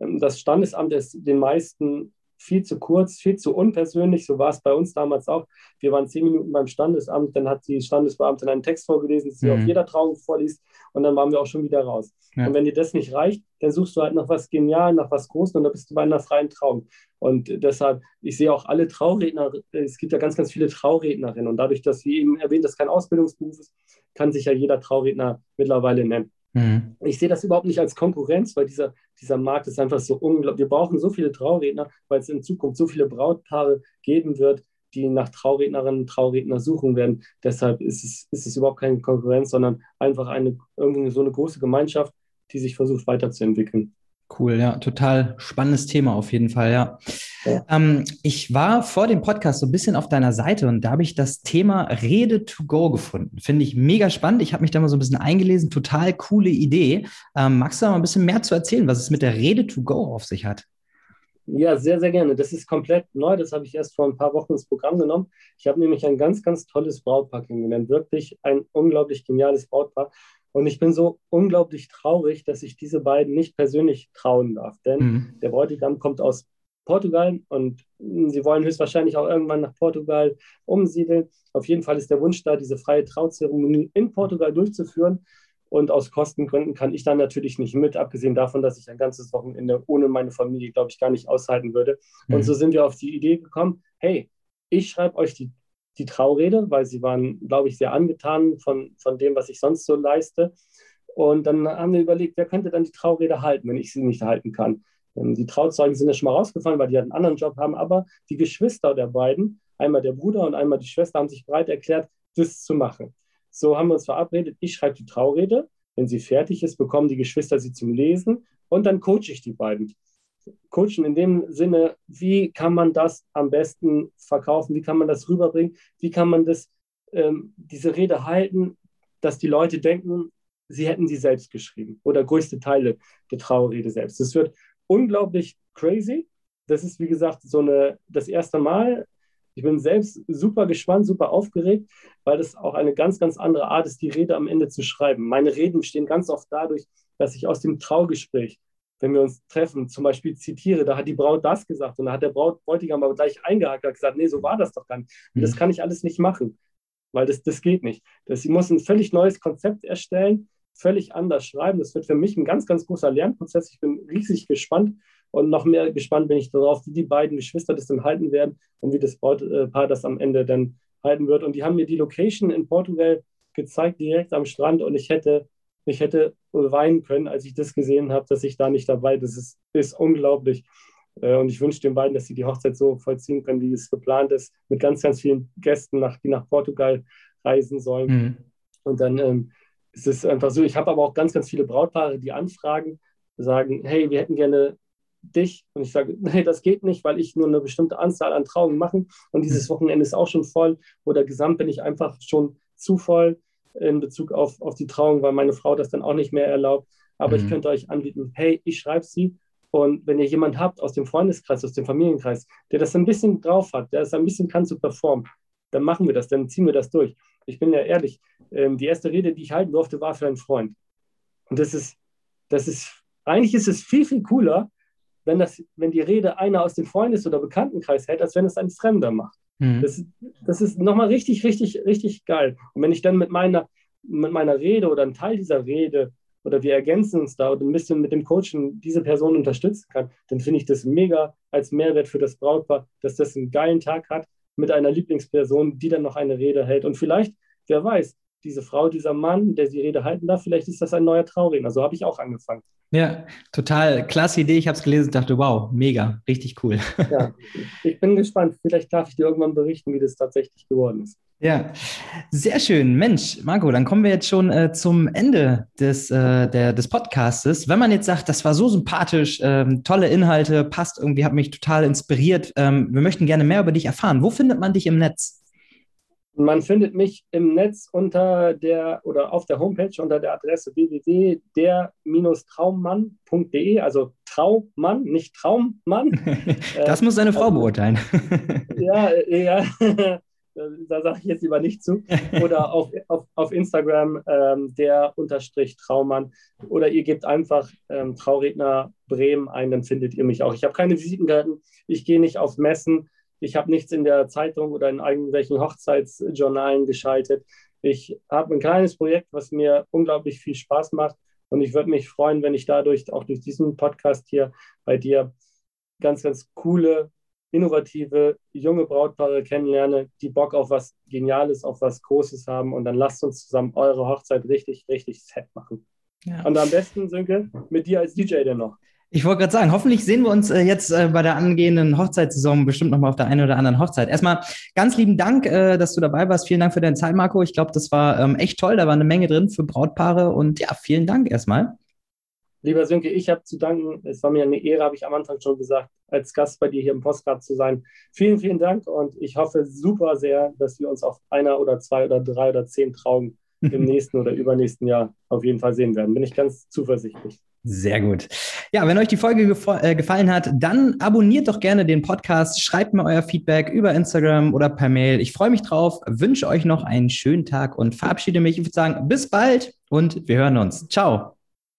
Ähm, das Standesamt ist den meisten viel zu kurz, viel zu unpersönlich. So war es bei uns damals auch. Wir waren zehn Minuten beim Standesamt, dann hat die Standesbeamtin einen Text vorgelesen, den sie mhm. auf jeder Trauung vorliest und dann waren wir auch schon wieder raus. Ja. Und wenn dir das nicht reicht, dann suchst du halt nach was Genial, nach was Großem und dann bist du bei einer freien Trauung. Und deshalb, ich sehe auch alle Trauredner, es gibt ja ganz, ganz viele Traurednerinnen und dadurch, dass, wie eben erwähnt, das kein Ausbildungsberuf ist, kann sich ja jeder Trauredner mittlerweile nennen. Mhm. Ich sehe das überhaupt nicht als Konkurrenz, weil dieser, dieser Markt ist einfach so unglaublich. Wir brauchen so viele Trauredner, weil es in Zukunft so viele Brautpaare geben wird, die nach Traurednerinnen und Trauredner suchen werden. Deshalb ist es, ist es überhaupt keine Konkurrenz, sondern einfach eine, irgendwie so eine große Gemeinschaft, die sich versucht weiterzuentwickeln. Cool, ja, total spannendes Thema auf jeden Fall, ja. ja. Ähm, ich war vor dem Podcast so ein bisschen auf deiner Seite und da habe ich das Thema Rede to Go gefunden. Finde ich mega spannend. Ich habe mich da mal so ein bisschen eingelesen, total coole Idee. Ähm, magst du da mal ein bisschen mehr zu erzählen, was es mit der Rede to Go auf sich hat? Ja, sehr, sehr gerne. Das ist komplett neu. Das habe ich erst vor ein paar Wochen ins Programm genommen. Ich habe nämlich ein ganz, ganz tolles Brautpaar kennengelernt. Wirklich ein unglaublich geniales Brautpaar. Und ich bin so unglaublich traurig, dass ich diese beiden nicht persönlich trauen darf. Denn mhm. der Bräutigam kommt aus Portugal und sie wollen höchstwahrscheinlich auch irgendwann nach Portugal umsiedeln. Auf jeden Fall ist der Wunsch da, diese freie Trauzeremonie in Portugal durchzuführen. Und aus Kostengründen kann ich dann natürlich nicht mit, abgesehen davon, dass ich ein ganzes Wochenende ohne meine Familie, glaube ich, gar nicht aushalten würde. Mhm. Und so sind wir auf die Idee gekommen, hey, ich schreibe euch die, die Traurede, weil sie waren, glaube ich, sehr angetan von, von dem, was ich sonst so leiste. Und dann haben wir überlegt, wer könnte dann die Traurede halten, wenn ich sie nicht halten kann. Ähm, die Trauzeugen sind ja schon mal rausgefallen, weil die einen anderen Job haben, aber die Geschwister der beiden, einmal der Bruder und einmal die Schwester, haben sich bereit erklärt, das zu machen. So haben wir uns verabredet, ich schreibe die Traurede, wenn sie fertig ist, bekommen die Geschwister sie zum Lesen und dann coache ich die beiden. Coachen in dem Sinne, wie kann man das am besten verkaufen, wie kann man das rüberbringen, wie kann man das, ähm, diese Rede halten, dass die Leute denken, sie hätten sie selbst geschrieben oder größte Teile der Trauerrede selbst. Das wird unglaublich crazy. Das ist, wie gesagt, so eine, das erste Mal ich bin selbst super gespannt, super aufgeregt, weil das auch eine ganz, ganz andere Art ist, die Rede am Ende zu schreiben. Meine Reden stehen ganz oft dadurch, dass ich aus dem Traugespräch, wenn wir uns treffen, zum Beispiel zitiere, da hat die Braut das gesagt und da hat der Braut Bräutigam aber gleich eingehakt und gesagt, nee, so war das doch gar nicht. Und das mhm. kann ich alles nicht machen. weil das, das geht nicht. Das, sie muss ein völlig neues Konzept erstellen, völlig anders schreiben. Das wird für mich ein ganz, ganz großer Lernprozess. Ich bin riesig gespannt und noch mehr gespannt bin ich darauf, wie die beiden Geschwister das dann halten werden und wie das Brautpaar das am Ende dann halten wird. Und die haben mir die Location in Portugal gezeigt, direkt am Strand. Und ich hätte, ich hätte weinen können, als ich das gesehen habe, dass ich da nicht dabei bin. Das ist, ist unglaublich. Äh, und ich wünsche den beiden, dass sie die Hochzeit so vollziehen können, wie es geplant ist, mit ganz, ganz vielen Gästen, nach, die nach Portugal reisen sollen. Mhm. Und dann ähm, ist es einfach so, ich habe aber auch ganz, ganz viele Brautpaare, die anfragen, sagen, hey, wir hätten gerne dich. Und ich sage, nee, das geht nicht, weil ich nur eine bestimmte Anzahl an Trauungen mache. Und dieses mhm. Wochenende ist auch schon voll. Oder gesamt bin ich einfach schon zu voll in Bezug auf, auf die Trauung, weil meine Frau das dann auch nicht mehr erlaubt. Aber mhm. ich könnte euch anbieten, hey, ich schreibe sie und wenn ihr jemanden habt aus dem Freundeskreis, aus dem Familienkreis, der das ein bisschen drauf hat, der es ein bisschen kann zu performen, dann machen wir das, dann ziehen wir das durch. Ich bin ja ehrlich, ähm, die erste Rede, die ich halten durfte, war für einen Freund. Und das ist, das ist, eigentlich ist es viel, viel cooler, wenn, das, wenn die Rede einer aus dem Freundes- oder Bekanntenkreis hält, als wenn es ein Fremder macht. Mhm. Das, das ist nochmal richtig, richtig, richtig geil. Und wenn ich dann mit meiner, mit meiner Rede oder einen Teil dieser Rede oder wir ergänzen uns da und ein bisschen mit dem Coaching diese Person unterstützen kann, dann finde ich das mega als Mehrwert für das Brautpaar, dass das einen geilen Tag hat mit einer Lieblingsperson, die dann noch eine Rede hält. Und vielleicht, wer weiß, diese Frau, dieser Mann, der die Rede halten darf, vielleicht ist das ein neuer Trauredner. So habe ich auch angefangen. Ja, total klasse Idee. Ich habe es gelesen und dachte, wow, mega, richtig cool. Ja, ich bin gespannt. Vielleicht darf ich dir irgendwann berichten, wie das tatsächlich geworden ist. Ja, sehr schön. Mensch, Marco, dann kommen wir jetzt schon äh, zum Ende des, äh, der, des Podcastes. Wenn man jetzt sagt, das war so sympathisch, ähm, tolle Inhalte, passt irgendwie, hat mich total inspiriert. Ähm, wir möchten gerne mehr über dich erfahren. Wo findet man dich im Netz? Man findet mich im Netz unter der oder auf der Homepage unter der Adresse www.der-traummann.de, also Traummann, nicht Traummann. das muss deine Frau äh, beurteilen. ja, ja. da sage ich jetzt lieber nicht zu. Oder auf, auf, auf Instagram ähm, der Unterstrich Traumann. Oder ihr gebt einfach ähm, Trauredner Bremen ein, dann findet ihr mich auch. Ich habe keine Visitenkarten, ich gehe nicht auf Messen. Ich habe nichts in der Zeitung oder in irgendwelchen Hochzeitsjournalen geschaltet. Ich habe ein kleines Projekt, was mir unglaublich viel Spaß macht. Und ich würde mich freuen, wenn ich dadurch, auch durch diesen Podcast hier bei dir, ganz, ganz coole, innovative, junge Brautpaare kennenlerne, die Bock auf was Geniales, auf was Großes haben. Und dann lasst uns zusammen eure Hochzeit richtig, richtig set machen. Ja. Und am besten, Sönke, mit dir als DJ denn noch. Ich wollte gerade sagen, hoffentlich sehen wir uns äh, jetzt äh, bei der angehenden Hochzeitssaison bestimmt nochmal auf der einen oder anderen Hochzeit. Erstmal ganz lieben Dank, äh, dass du dabei warst. Vielen Dank für deine Zeit, Marco. Ich glaube, das war ähm, echt toll. Da war eine Menge drin für Brautpaare und ja, vielen Dank erstmal. Lieber Sönke, ich habe zu danken. Es war mir eine Ehre, habe ich am Anfang schon gesagt, als Gast bei dir hier im Postcard zu sein. Vielen, vielen Dank und ich hoffe super sehr, dass wir uns auf einer oder zwei oder drei oder zehn Trauungen im nächsten oder übernächsten Jahr auf jeden Fall sehen werden. Bin ich ganz zuversichtlich. Sehr gut. Ja, wenn euch die Folge äh, gefallen hat, dann abonniert doch gerne den Podcast, schreibt mir euer Feedback über Instagram oder per Mail. Ich freue mich drauf, wünsche euch noch einen schönen Tag und verabschiede mich. Ich würde sagen, bis bald und wir hören uns. Ciao.